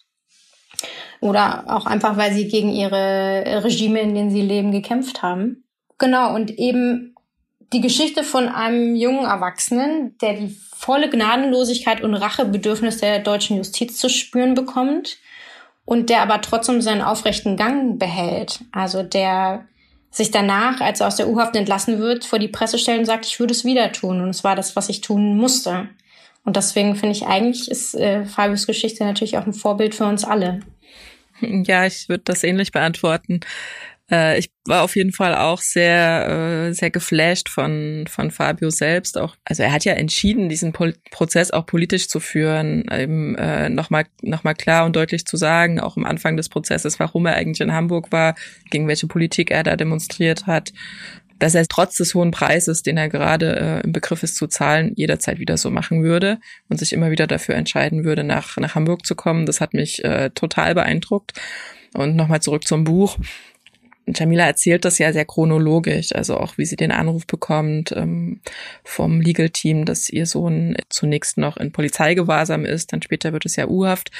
Oder auch einfach, weil sie gegen ihre Regime, in denen sie leben, gekämpft haben. Genau, und eben die Geschichte von einem jungen Erwachsenen, der die volle Gnadenlosigkeit und Rachebedürfnis der deutschen Justiz zu spüren bekommt und der aber trotzdem seinen aufrechten Gang behält. Also der sich danach, als er aus der U-Haft entlassen wird, vor die Presse stellt und sagt, ich würde es wieder tun. Und es war das, was ich tun musste. Und deswegen finde ich eigentlich ist äh, Fabius Geschichte natürlich auch ein Vorbild für uns alle. Ja, ich würde das ähnlich beantworten. Äh, ich war auf jeden Fall auch sehr, äh, sehr geflasht von, von Fabio selbst. Auch, also er hat ja entschieden, diesen Pol Prozess auch politisch zu führen, eben äh, nochmal noch mal klar und deutlich zu sagen, auch am Anfang des Prozesses, warum er eigentlich in Hamburg war, gegen welche Politik er da demonstriert hat dass er trotz des hohen Preises, den er gerade äh, im Begriff ist zu zahlen, jederzeit wieder so machen würde und sich immer wieder dafür entscheiden würde, nach, nach Hamburg zu kommen. Das hat mich äh, total beeindruckt. Und nochmal zurück zum Buch. Jamila erzählt das ja sehr chronologisch, also auch wie sie den Anruf bekommt ähm, vom Legal Team, dass ihr Sohn zunächst noch in Polizeigewahrsam ist, dann später wird es ja U-Haft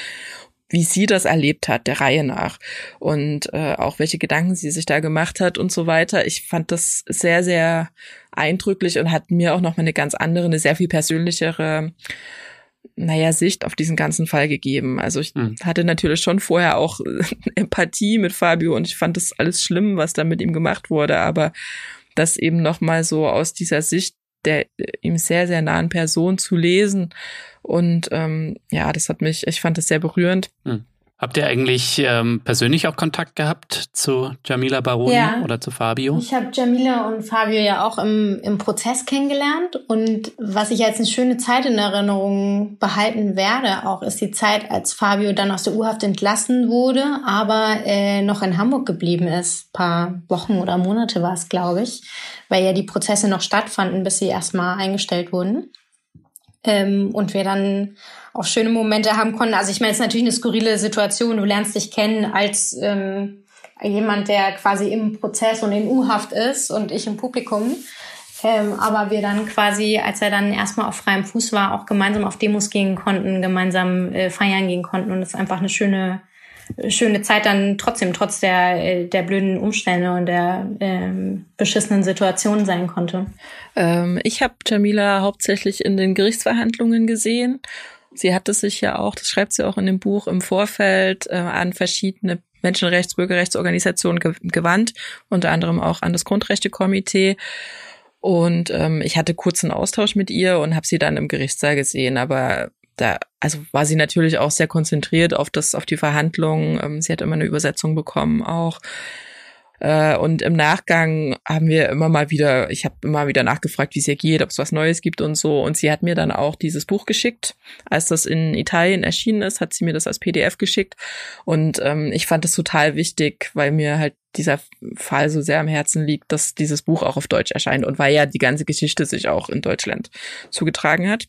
wie sie das erlebt hat, der Reihe nach und äh, auch welche Gedanken sie sich da gemacht hat und so weiter. Ich fand das sehr, sehr eindrücklich und hat mir auch noch mal eine ganz andere, eine sehr viel persönlichere naja, Sicht auf diesen ganzen Fall gegeben. Also ich mhm. hatte natürlich schon vorher auch [laughs] Empathie mit Fabio und ich fand das alles schlimm, was da mit ihm gemacht wurde, aber das eben noch mal so aus dieser Sicht der ihm sehr, sehr nahen Person zu lesen und ähm, ja, das hat mich, ich fand das sehr berührend. Mhm. Habt ihr eigentlich ähm, persönlich auch Kontakt gehabt zu Jamila Baroni ja. oder zu Fabio? Ich habe Jamila und Fabio ja auch im, im Prozess kennengelernt. Und was ich als eine schöne Zeit in Erinnerung behalten werde, auch ist die Zeit, als Fabio dann aus der U-Haft entlassen wurde, aber äh, noch in Hamburg geblieben ist. Ein paar Wochen oder Monate war es, glaube ich, weil ja die Prozesse noch stattfanden, bis sie erstmal eingestellt wurden. Ähm, und wir dann auch schöne Momente haben konnten. Also ich meine, es ist natürlich eine skurrile Situation. Du lernst dich kennen als ähm, jemand, der quasi im Prozess und in U-Haft ist und ich im Publikum. Ähm, aber wir dann quasi, als er dann erstmal auf freiem Fuß war, auch gemeinsam auf Demos gehen konnten, gemeinsam äh, feiern gehen konnten. Und es einfach eine schöne, schöne Zeit dann trotzdem, trotz der, äh, der blöden Umstände und der ähm, beschissenen Situation sein konnte. Ähm, ich habe Jamila hauptsächlich in den Gerichtsverhandlungen gesehen. Sie hatte sich ja auch, das schreibt sie auch in dem Buch, im Vorfeld äh, an verschiedene Menschenrechts-, Bürgerrechtsorganisationen ge gewandt, unter anderem auch an das Grundrechtekomitee. Und ähm, ich hatte kurzen Austausch mit ihr und habe sie dann im Gerichtssaal gesehen, aber da, also war sie natürlich auch sehr konzentriert auf das, auf die Verhandlungen. Ähm, sie hat immer eine Übersetzung bekommen auch. Äh, und im Nachgang haben wir immer mal wieder, ich habe immer wieder nachgefragt, wie es ihr geht, ob es was Neues gibt und so. Und sie hat mir dann auch dieses Buch geschickt. Als das in Italien erschienen ist, hat sie mir das als PDF geschickt. Und ähm, ich fand es total wichtig, weil mir halt dieser Fall so sehr am Herzen liegt, dass dieses Buch auch auf Deutsch erscheint und weil ja die ganze Geschichte sich auch in Deutschland zugetragen hat.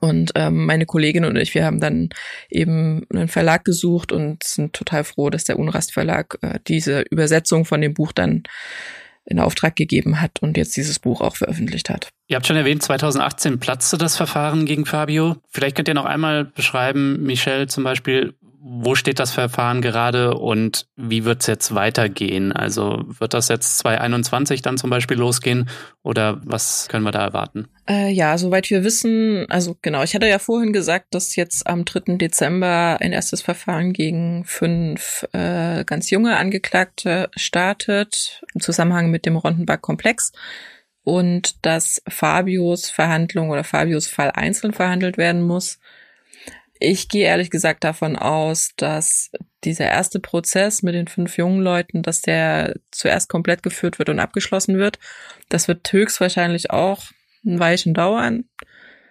Und ähm, meine Kollegin und ich, wir haben dann eben einen Verlag gesucht und sind total froh, dass der Unrast Verlag äh, diese Übersetzung von dem Buch dann in Auftrag gegeben hat und jetzt dieses Buch auch veröffentlicht hat. Ihr habt schon erwähnt, 2018 platzte das Verfahren gegen Fabio. Vielleicht könnt ihr noch einmal beschreiben, Michelle zum Beispiel, wo steht das Verfahren gerade und wie wird es jetzt weitergehen? Also wird das jetzt 2021 dann zum Beispiel losgehen oder was können wir da erwarten? Äh, ja, soweit wir wissen, also genau, ich hatte ja vorhin gesagt, dass jetzt am 3. Dezember ein erstes Verfahren gegen fünf äh, ganz junge Angeklagte startet im Zusammenhang mit dem Rondenberg-Komplex und dass Fabios Verhandlung oder Fabios Fall einzeln verhandelt werden muss. Ich gehe ehrlich gesagt davon aus, dass dieser erste Prozess mit den fünf jungen Leuten, dass der zuerst komplett geführt wird und abgeschlossen wird. Das wird höchstwahrscheinlich auch ein Weilchen dauern.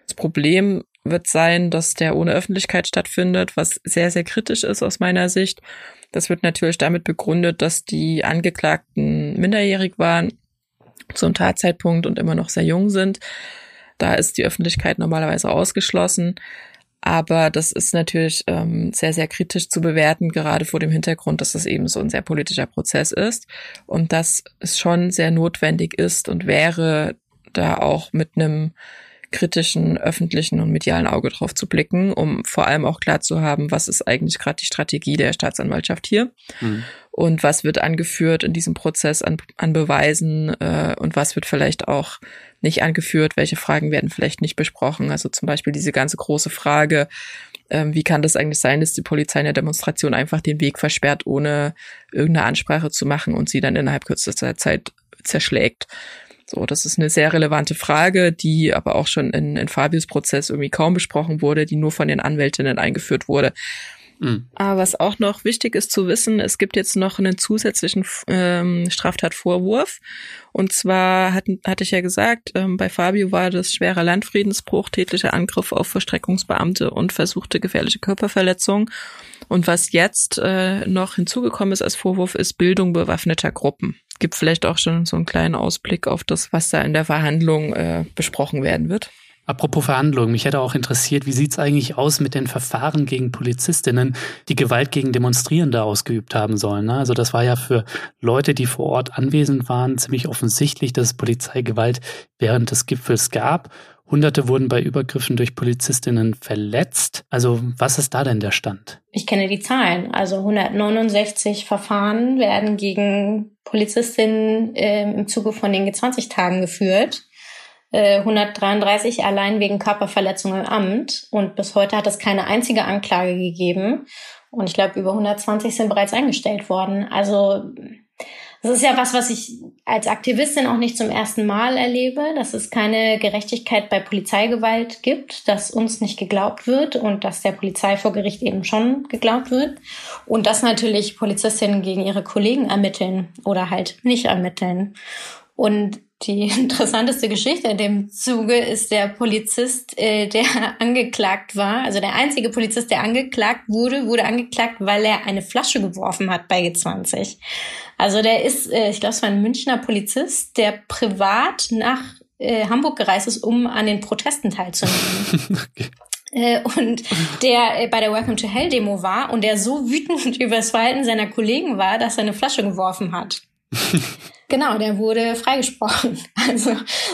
Das Problem wird sein, dass der ohne Öffentlichkeit stattfindet, was sehr, sehr kritisch ist aus meiner Sicht. Das wird natürlich damit begründet, dass die Angeklagten minderjährig waren zum Tatzeitpunkt und immer noch sehr jung sind. Da ist die Öffentlichkeit normalerweise ausgeschlossen. Aber das ist natürlich ähm, sehr, sehr kritisch zu bewerten, gerade vor dem Hintergrund, dass das eben so ein sehr politischer Prozess ist und dass es schon sehr notwendig ist und wäre, da auch mit einem kritischen öffentlichen und medialen Auge drauf zu blicken, um vor allem auch klar zu haben, was ist eigentlich gerade die Strategie der Staatsanwaltschaft hier mhm. Und was wird angeführt in diesem Prozess an, an Beweisen äh, und was wird vielleicht auch nicht angeführt, welche Fragen werden vielleicht nicht besprochen. Also zum Beispiel diese ganze große Frage, ähm, wie kann das eigentlich sein, dass die Polizei in der Demonstration einfach den Weg versperrt, ohne irgendeine Ansprache zu machen und sie dann innerhalb kürzester Zeit zerschlägt. So, das ist eine sehr relevante Frage, die aber auch schon in, in Fabius Prozess irgendwie kaum besprochen wurde, die nur von den Anwältinnen eingeführt wurde. Mhm. Aber was auch noch wichtig ist zu wissen, es gibt jetzt noch einen zusätzlichen ähm, Straftatvorwurf. Und zwar hat, hatte ich ja gesagt, ähm, bei Fabio war das schwerer Landfriedensbruch, tätlicher Angriff auf Verstreckungsbeamte und versuchte gefährliche Körperverletzung. Und was jetzt äh, noch hinzugekommen ist als Vorwurf, ist Bildung bewaffneter Gruppen gibt vielleicht auch schon so einen kleinen Ausblick auf das, was da in der Verhandlung äh, besprochen werden wird. Apropos Verhandlungen, mich hätte auch interessiert, wie sieht es eigentlich aus mit den Verfahren gegen Polizistinnen, die Gewalt gegen Demonstrierende ausgeübt haben sollen? Ne? Also das war ja für Leute, die vor Ort anwesend waren, ziemlich offensichtlich, dass es Polizeigewalt während des Gipfels gab. Hunderte wurden bei Übergriffen durch Polizistinnen verletzt. Also was ist da denn der Stand? Ich kenne die Zahlen. Also 169 Verfahren werden gegen Polizistinnen äh, im Zuge von den G20-Tagen geführt. 133 äh, allein wegen Körperverletzung im Amt. Und bis heute hat es keine einzige Anklage gegeben. Und ich glaube, über 120 sind bereits eingestellt worden. Also das ist ja was, was ich als Aktivistin auch nicht zum ersten Mal erlebe, dass es keine Gerechtigkeit bei Polizeigewalt gibt, dass uns nicht geglaubt wird und dass der Polizei vor Gericht eben schon geglaubt wird und dass natürlich Polizistinnen gegen ihre Kollegen ermitteln oder halt nicht ermitteln. Und die [laughs] interessanteste Geschichte in dem Zuge ist der Polizist, äh, der [laughs] angeklagt war. Also der einzige Polizist, der angeklagt wurde, wurde angeklagt, weil er eine Flasche geworfen hat bei G20. Also der ist, äh, ich glaube, es war ein Münchner Polizist, der privat nach äh, Hamburg gereist ist, um an den Protesten teilzunehmen. [laughs] okay. Äh, und der äh, bei der Welcome to Hell Demo war und der so wütend über das Verhalten seiner Kollegen war, dass er eine Flasche geworfen hat. Genau, der wurde freigesprochen. [laughs] Also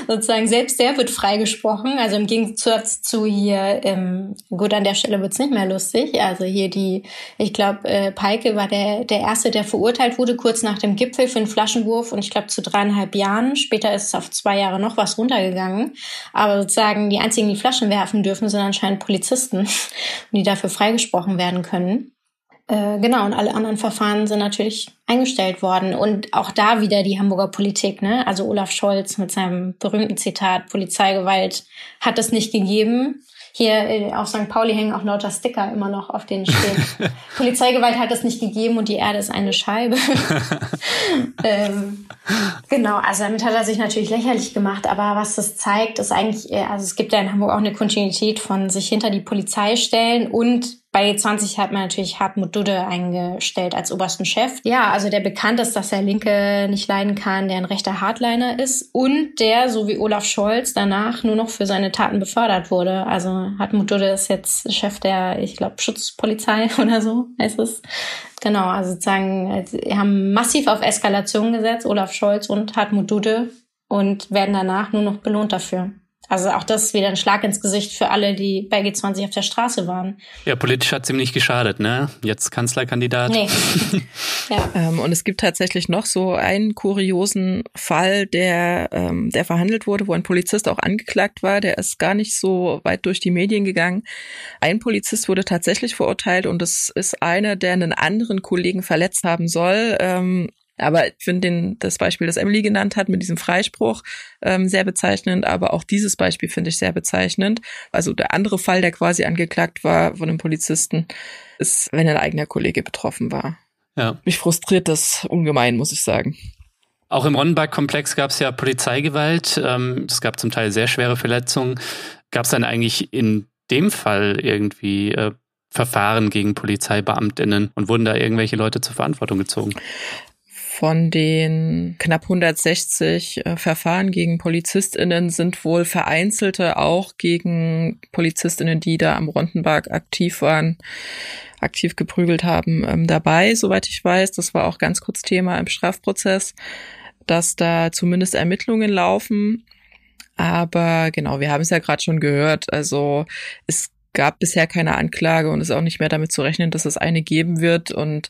sozusagen selbst der wird freigesprochen. Also im Gegensatz zu hier, ähm, gut, an der Stelle wird's nicht mehr lustig. Also hier die, ich glaube, äh, Peike war der, der Erste, der verurteilt wurde, kurz nach dem Gipfel für einen Flaschenwurf und ich glaube zu dreieinhalb Jahren. Später ist es auf zwei Jahre noch was runtergegangen. Aber sozusagen die einzigen, die Flaschen werfen dürfen, sind anscheinend Polizisten, [laughs] die dafür freigesprochen werden können. Äh, genau, und alle anderen Verfahren sind natürlich eingestellt worden. Und auch da wieder die Hamburger Politik, ne? Also Olaf Scholz mit seinem berühmten Zitat, Polizeigewalt hat es nicht gegeben. Hier äh, auf St. Pauli hängen auch lauter Sticker immer noch, auf denen steht, [laughs] Polizeigewalt hat es nicht gegeben und die Erde ist eine Scheibe. [laughs] ähm, genau, also damit hat er sich natürlich lächerlich gemacht, aber was das zeigt, ist eigentlich, also es gibt ja in Hamburg auch eine Kontinuität von sich hinter die Polizei stellen und bei 20 hat man natürlich Hartmut Dudde eingestellt als obersten Chef. Ja, also der bekannt ist, dass er Linke nicht leiden kann, der ein rechter Hardliner ist und der, so wie Olaf Scholz, danach nur noch für seine Taten befördert wurde. Also Hartmut Dudde ist jetzt Chef der, ich glaube, Schutzpolizei [laughs] oder so heißt es. Genau, also sozusagen, sie haben massiv auf Eskalation gesetzt, Olaf Scholz und Hartmut Dudde und werden danach nur noch belohnt dafür. Also auch das ist wieder ein Schlag ins Gesicht für alle, die bei G20 auf der Straße waren. Ja, politisch hat es ihm nicht geschadet, ne? Jetzt Kanzlerkandidat. Nee. [laughs] ja. Ähm, und es gibt tatsächlich noch so einen kuriosen Fall, der, ähm, der verhandelt wurde, wo ein Polizist auch angeklagt war. Der ist gar nicht so weit durch die Medien gegangen. Ein Polizist wurde tatsächlich verurteilt und es ist einer, der einen anderen Kollegen verletzt haben soll. Ähm, aber ich finde das Beispiel, das Emily genannt hat, mit diesem Freispruch ähm, sehr bezeichnend, aber auch dieses Beispiel finde ich sehr bezeichnend. Also der andere Fall, der quasi angeklagt war von einem Polizisten, ist, wenn ein eigener Kollege betroffen war. Ja. Mich frustriert das ungemein, muss ich sagen. Auch im Ronnenberg-Komplex gab es ja Polizeigewalt. Ähm, es gab zum Teil sehr schwere Verletzungen. Gab es dann eigentlich in dem Fall irgendwie äh, Verfahren gegen Polizeibeamtinnen und wurden da irgendwelche Leute zur Verantwortung gezogen? Von den knapp 160 äh, Verfahren gegen Polizistinnen sind wohl vereinzelte auch gegen Polizistinnen, die da am Rondenberg aktiv waren, aktiv geprügelt haben, ähm, dabei, soweit ich weiß. Das war auch ganz kurz Thema im Strafprozess, dass da zumindest Ermittlungen laufen. Aber genau, wir haben es ja gerade schon gehört. Also es gab bisher keine Anklage und ist auch nicht mehr damit zu rechnen, dass es eine geben wird. Und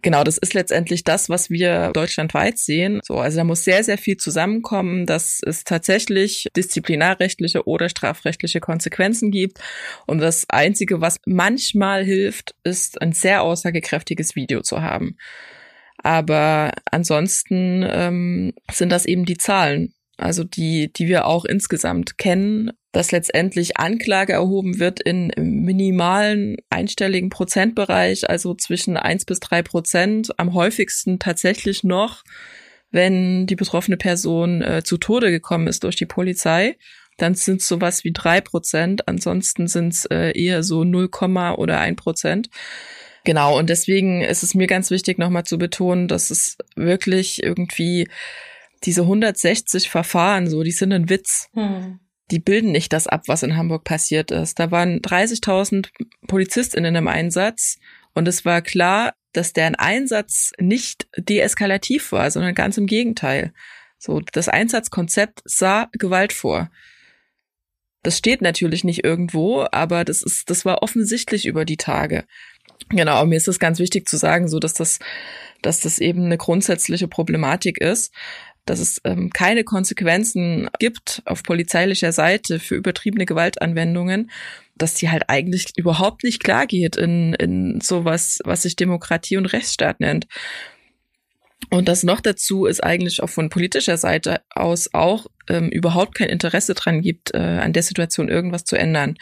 Genau, das ist letztendlich das, was wir deutschlandweit sehen. So, also da muss sehr, sehr viel zusammenkommen, dass es tatsächlich disziplinarrechtliche oder strafrechtliche Konsequenzen gibt. Und das Einzige, was manchmal hilft, ist ein sehr aussagekräftiges Video zu haben. Aber ansonsten ähm, sind das eben die Zahlen, also die, die wir auch insgesamt kennen dass letztendlich Anklage erhoben wird in minimalen einstelligen Prozentbereich, also zwischen eins bis drei Prozent, am häufigsten tatsächlich noch, wenn die betroffene Person äh, zu Tode gekommen ist durch die Polizei. Dann sind es sowas wie drei Prozent, ansonsten sind es äh, eher so 0, oder ein Prozent. Genau, und deswegen ist es mir ganz wichtig, nochmal zu betonen, dass es wirklich irgendwie diese 160 Verfahren, so, die sind ein Witz. Hm die bilden nicht das ab, was in Hamburg passiert ist. Da waren 30.000 PolizistInnen im Einsatz und es war klar, dass deren Einsatz nicht deeskalativ war, sondern ganz im Gegenteil. So, das Einsatzkonzept sah Gewalt vor. Das steht natürlich nicht irgendwo, aber das ist, das war offensichtlich über die Tage. Genau, mir ist es ganz wichtig zu sagen, so dass das, dass das eben eine grundsätzliche Problematik ist dass es ähm, keine Konsequenzen gibt auf polizeilicher Seite für übertriebene Gewaltanwendungen, dass die halt eigentlich überhaupt nicht klar geht in, in sowas, was sich Demokratie und Rechtsstaat nennt. Und das noch dazu ist eigentlich auch von politischer Seite aus auch ähm, überhaupt kein Interesse dran gibt, äh, an der Situation irgendwas zu ändern.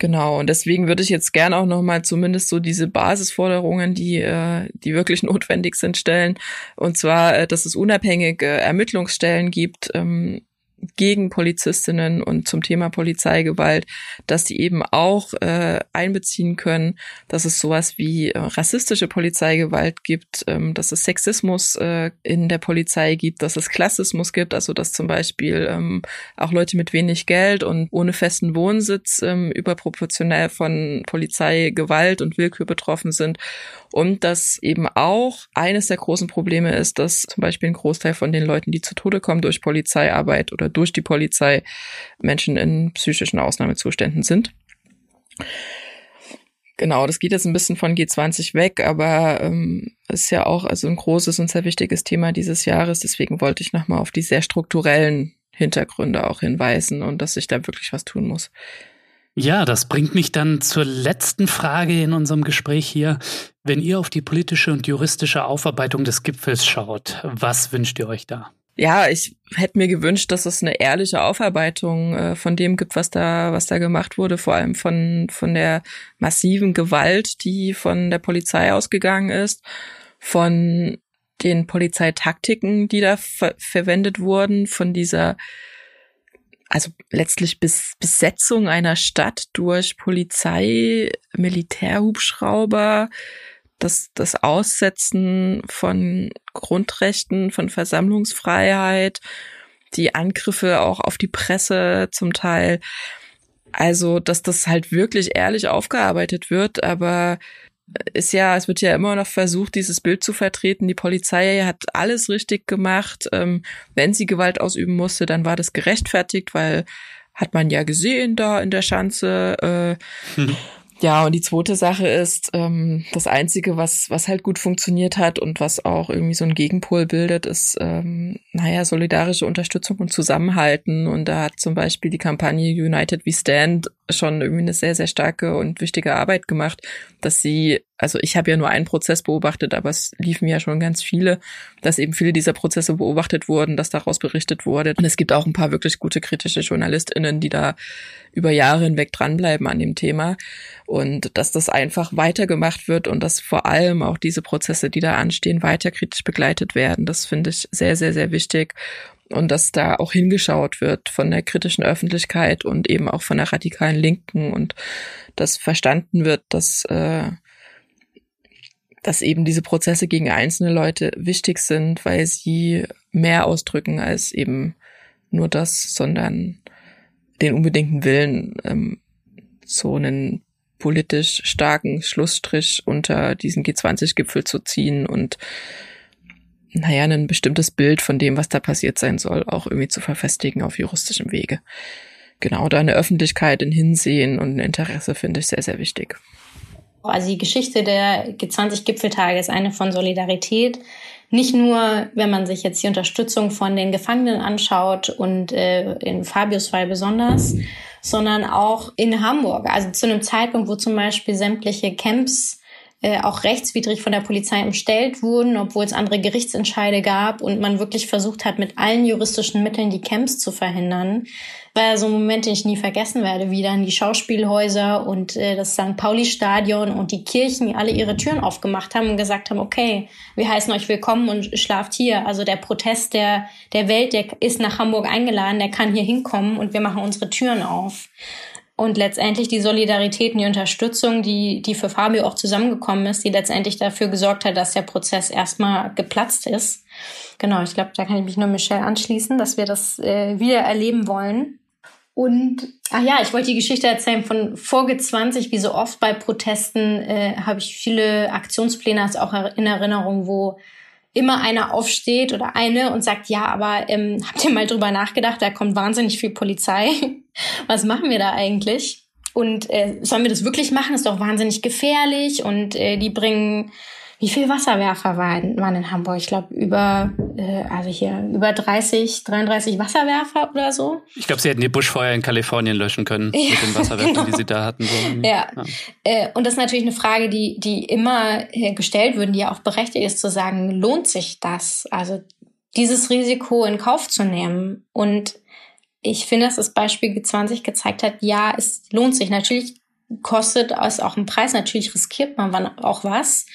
Genau, und deswegen würde ich jetzt gerne auch nochmal zumindest so diese Basisforderungen, die, äh, die wirklich [laughs] notwendig sind, stellen. Und zwar, äh, dass es unabhängige Ermittlungsstellen gibt, ähm, gegen Polizistinnen und zum Thema Polizeigewalt, dass die eben auch äh, einbeziehen können, dass es sowas wie äh, rassistische Polizeigewalt gibt, ähm, dass es Sexismus äh, in der Polizei gibt, dass es Klassismus gibt, also dass zum Beispiel ähm, auch Leute mit wenig Geld und ohne festen Wohnsitz ähm, überproportionell von Polizeigewalt und Willkür betroffen sind. Und dass eben auch eines der großen Probleme ist, dass zum Beispiel ein Großteil von den Leuten, die zu Tode kommen durch Polizeiarbeit oder durch die Polizei, Menschen in psychischen Ausnahmezuständen sind. Genau, das geht jetzt ein bisschen von G20 weg, aber ähm, ist ja auch also ein großes und sehr wichtiges Thema dieses Jahres. Deswegen wollte ich nochmal auf die sehr strukturellen Hintergründe auch hinweisen und dass sich da wirklich was tun muss. Ja, das bringt mich dann zur letzten Frage in unserem Gespräch hier. Wenn ihr auf die politische und juristische Aufarbeitung des Gipfels schaut, was wünscht ihr euch da? Ja, ich hätte mir gewünscht, dass es eine ehrliche Aufarbeitung äh, von dem gibt, was da, was da gemacht wurde, vor allem von, von der massiven Gewalt, die von der Polizei ausgegangen ist, von den Polizeitaktiken, die da ver verwendet wurden, von dieser also letztlich bis Besetzung einer Stadt durch Polizei, Militärhubschrauber, das, das Aussetzen von Grundrechten, von Versammlungsfreiheit, die Angriffe auch auf die Presse zum Teil. Also, dass das halt wirklich ehrlich aufgearbeitet wird, aber ist ja, es wird ja immer noch versucht, dieses Bild zu vertreten. Die Polizei hat alles richtig gemacht. Ähm, wenn sie Gewalt ausüben musste, dann war das gerechtfertigt, weil hat man ja gesehen da in der Schanze. Äh, hm. Ja, und die zweite Sache ist, ähm, das Einzige, was, was halt gut funktioniert hat und was auch irgendwie so ein Gegenpol bildet, ist, ähm, naja, solidarische Unterstützung und Zusammenhalten. Und da hat zum Beispiel die Kampagne United We Stand schon irgendwie eine sehr, sehr starke und wichtige Arbeit gemacht, dass sie, also ich habe ja nur einen Prozess beobachtet, aber es liefen ja schon ganz viele, dass eben viele dieser Prozesse beobachtet wurden, dass daraus berichtet wurde. Und es gibt auch ein paar wirklich gute kritische JournalistInnen, die da über Jahre hinweg dranbleiben an dem Thema. Und dass das einfach weitergemacht wird und dass vor allem auch diese Prozesse, die da anstehen, weiter kritisch begleitet werden. Das finde ich sehr, sehr, sehr wichtig. Und dass da auch hingeschaut wird von der kritischen Öffentlichkeit und eben auch von der radikalen Linken und dass verstanden wird, dass äh, dass eben diese Prozesse gegen einzelne Leute wichtig sind, weil sie mehr ausdrücken als eben nur das, sondern den unbedingten Willen, ähm, so einen politisch starken Schlussstrich unter diesen G20-Gipfel zu ziehen und naja, ein bestimmtes Bild von dem, was da passiert sein soll, auch irgendwie zu verfestigen auf juristischem Wege. Genau, da eine Öffentlichkeit, ein Hinsehen und ein Interesse finde ich sehr, sehr wichtig. Also die Geschichte der G20-Gipfeltage ist eine von Solidarität. Nicht nur, wenn man sich jetzt die Unterstützung von den Gefangenen anschaut und äh, in Fabius Fall besonders, sondern auch in Hamburg. Also zu einem Zeitpunkt, wo zum Beispiel sämtliche Camps äh, auch rechtswidrig von der Polizei umstellt wurden, obwohl es andere Gerichtsentscheide gab und man wirklich versucht hat, mit allen juristischen Mitteln die Camps zu verhindern. War so ein Moment, den ich nie vergessen werde, wie dann die Schauspielhäuser und äh, das St. Pauli-Stadion und die Kirchen alle ihre Türen aufgemacht haben und gesagt haben, okay, wir heißen euch willkommen und schlaft hier. Also der Protest der, der Welt, der ist nach Hamburg eingeladen, der kann hier hinkommen und wir machen unsere Türen auf. Und letztendlich die Solidarität und die Unterstützung, die, die für Fabio auch zusammengekommen ist, die letztendlich dafür gesorgt hat, dass der Prozess erstmal geplatzt ist. Genau, ich glaube, da kann ich mich nur Michelle anschließen, dass wir das äh, wieder erleben wollen. Und, ach ja, ich wollte die Geschichte erzählen von Vorge 20, wie so oft bei Protesten äh, habe ich viele Aktionspläne also auch in Erinnerung, wo immer einer aufsteht oder eine und sagt, ja, aber ähm, habt ihr mal drüber nachgedacht, da kommt wahnsinnig viel Polizei. [laughs] Was machen wir da eigentlich? Und äh, sollen wir das wirklich machen? Ist doch wahnsinnig gefährlich. Und äh, die bringen wie viel Wasserwerfer waren, waren in Hamburg? Ich glaube über, äh, also hier über 30, 33 Wasserwerfer oder so. Ich glaube, sie hätten die Buschfeuer in Kalifornien löschen können ja, mit den Wasserwerfern, genau. die sie da hatten. So. Ja. ja. Äh, und das ist natürlich eine Frage, die, die immer äh, gestellt wird, die ja auch berechtigt ist zu sagen, lohnt sich das? Also dieses Risiko in Kauf zu nehmen. Und ich finde, dass das Beispiel G20 gezeigt hat, ja, es lohnt sich. Natürlich kostet es auch einen Preis, natürlich riskiert man auch was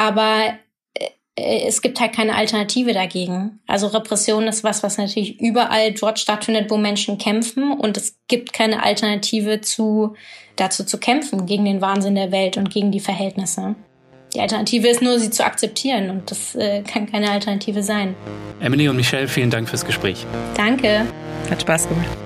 aber äh, es gibt halt keine Alternative dagegen. Also Repression ist was, was natürlich überall dort stattfindet, wo Menschen kämpfen und es gibt keine Alternative zu, dazu zu kämpfen, gegen den Wahnsinn der Welt und gegen die Verhältnisse. Die Alternative ist nur, sie zu akzeptieren und das äh, kann keine Alternative sein. Emily und Michelle, vielen Dank fürs Gespräch. Danke. Hat Spaß gemacht.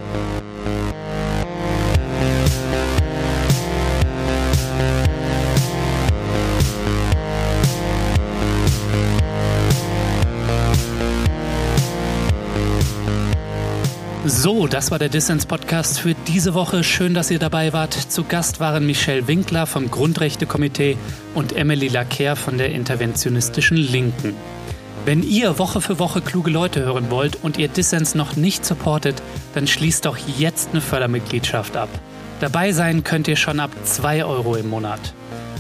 So, das war der Dissens-Podcast für diese Woche. Schön, dass ihr dabei wart. Zu Gast waren Michelle Winkler vom Grundrechtekomitee und Emily Lacker von der interventionistischen Linken. Wenn ihr Woche für Woche kluge Leute hören wollt und ihr Dissens noch nicht supportet, dann schließt doch jetzt eine Fördermitgliedschaft ab. Dabei sein könnt ihr schon ab 2 Euro im Monat.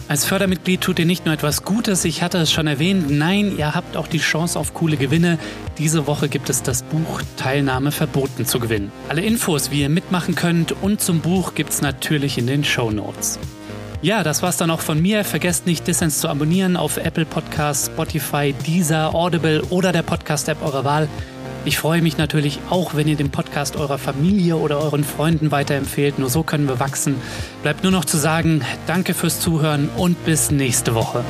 Als Fördermitglied tut ihr nicht nur etwas Gutes, ich hatte es schon erwähnt, nein, ihr habt auch die Chance auf coole Gewinne. Diese Woche gibt es das Buch Teilnahme verboten zu gewinnen. Alle Infos, wie ihr mitmachen könnt und zum Buch gibt es natürlich in den Show Notes. Ja, das war's dann auch von mir. Vergesst nicht, Dissens zu abonnieren auf Apple Podcasts, Spotify, Deezer, Audible oder der Podcast-App eurer Wahl. Ich freue mich natürlich auch, wenn ihr den Podcast eurer Familie oder euren Freunden weiterempfehlt. Nur so können wir wachsen. Bleibt nur noch zu sagen, danke fürs Zuhören und bis nächste Woche.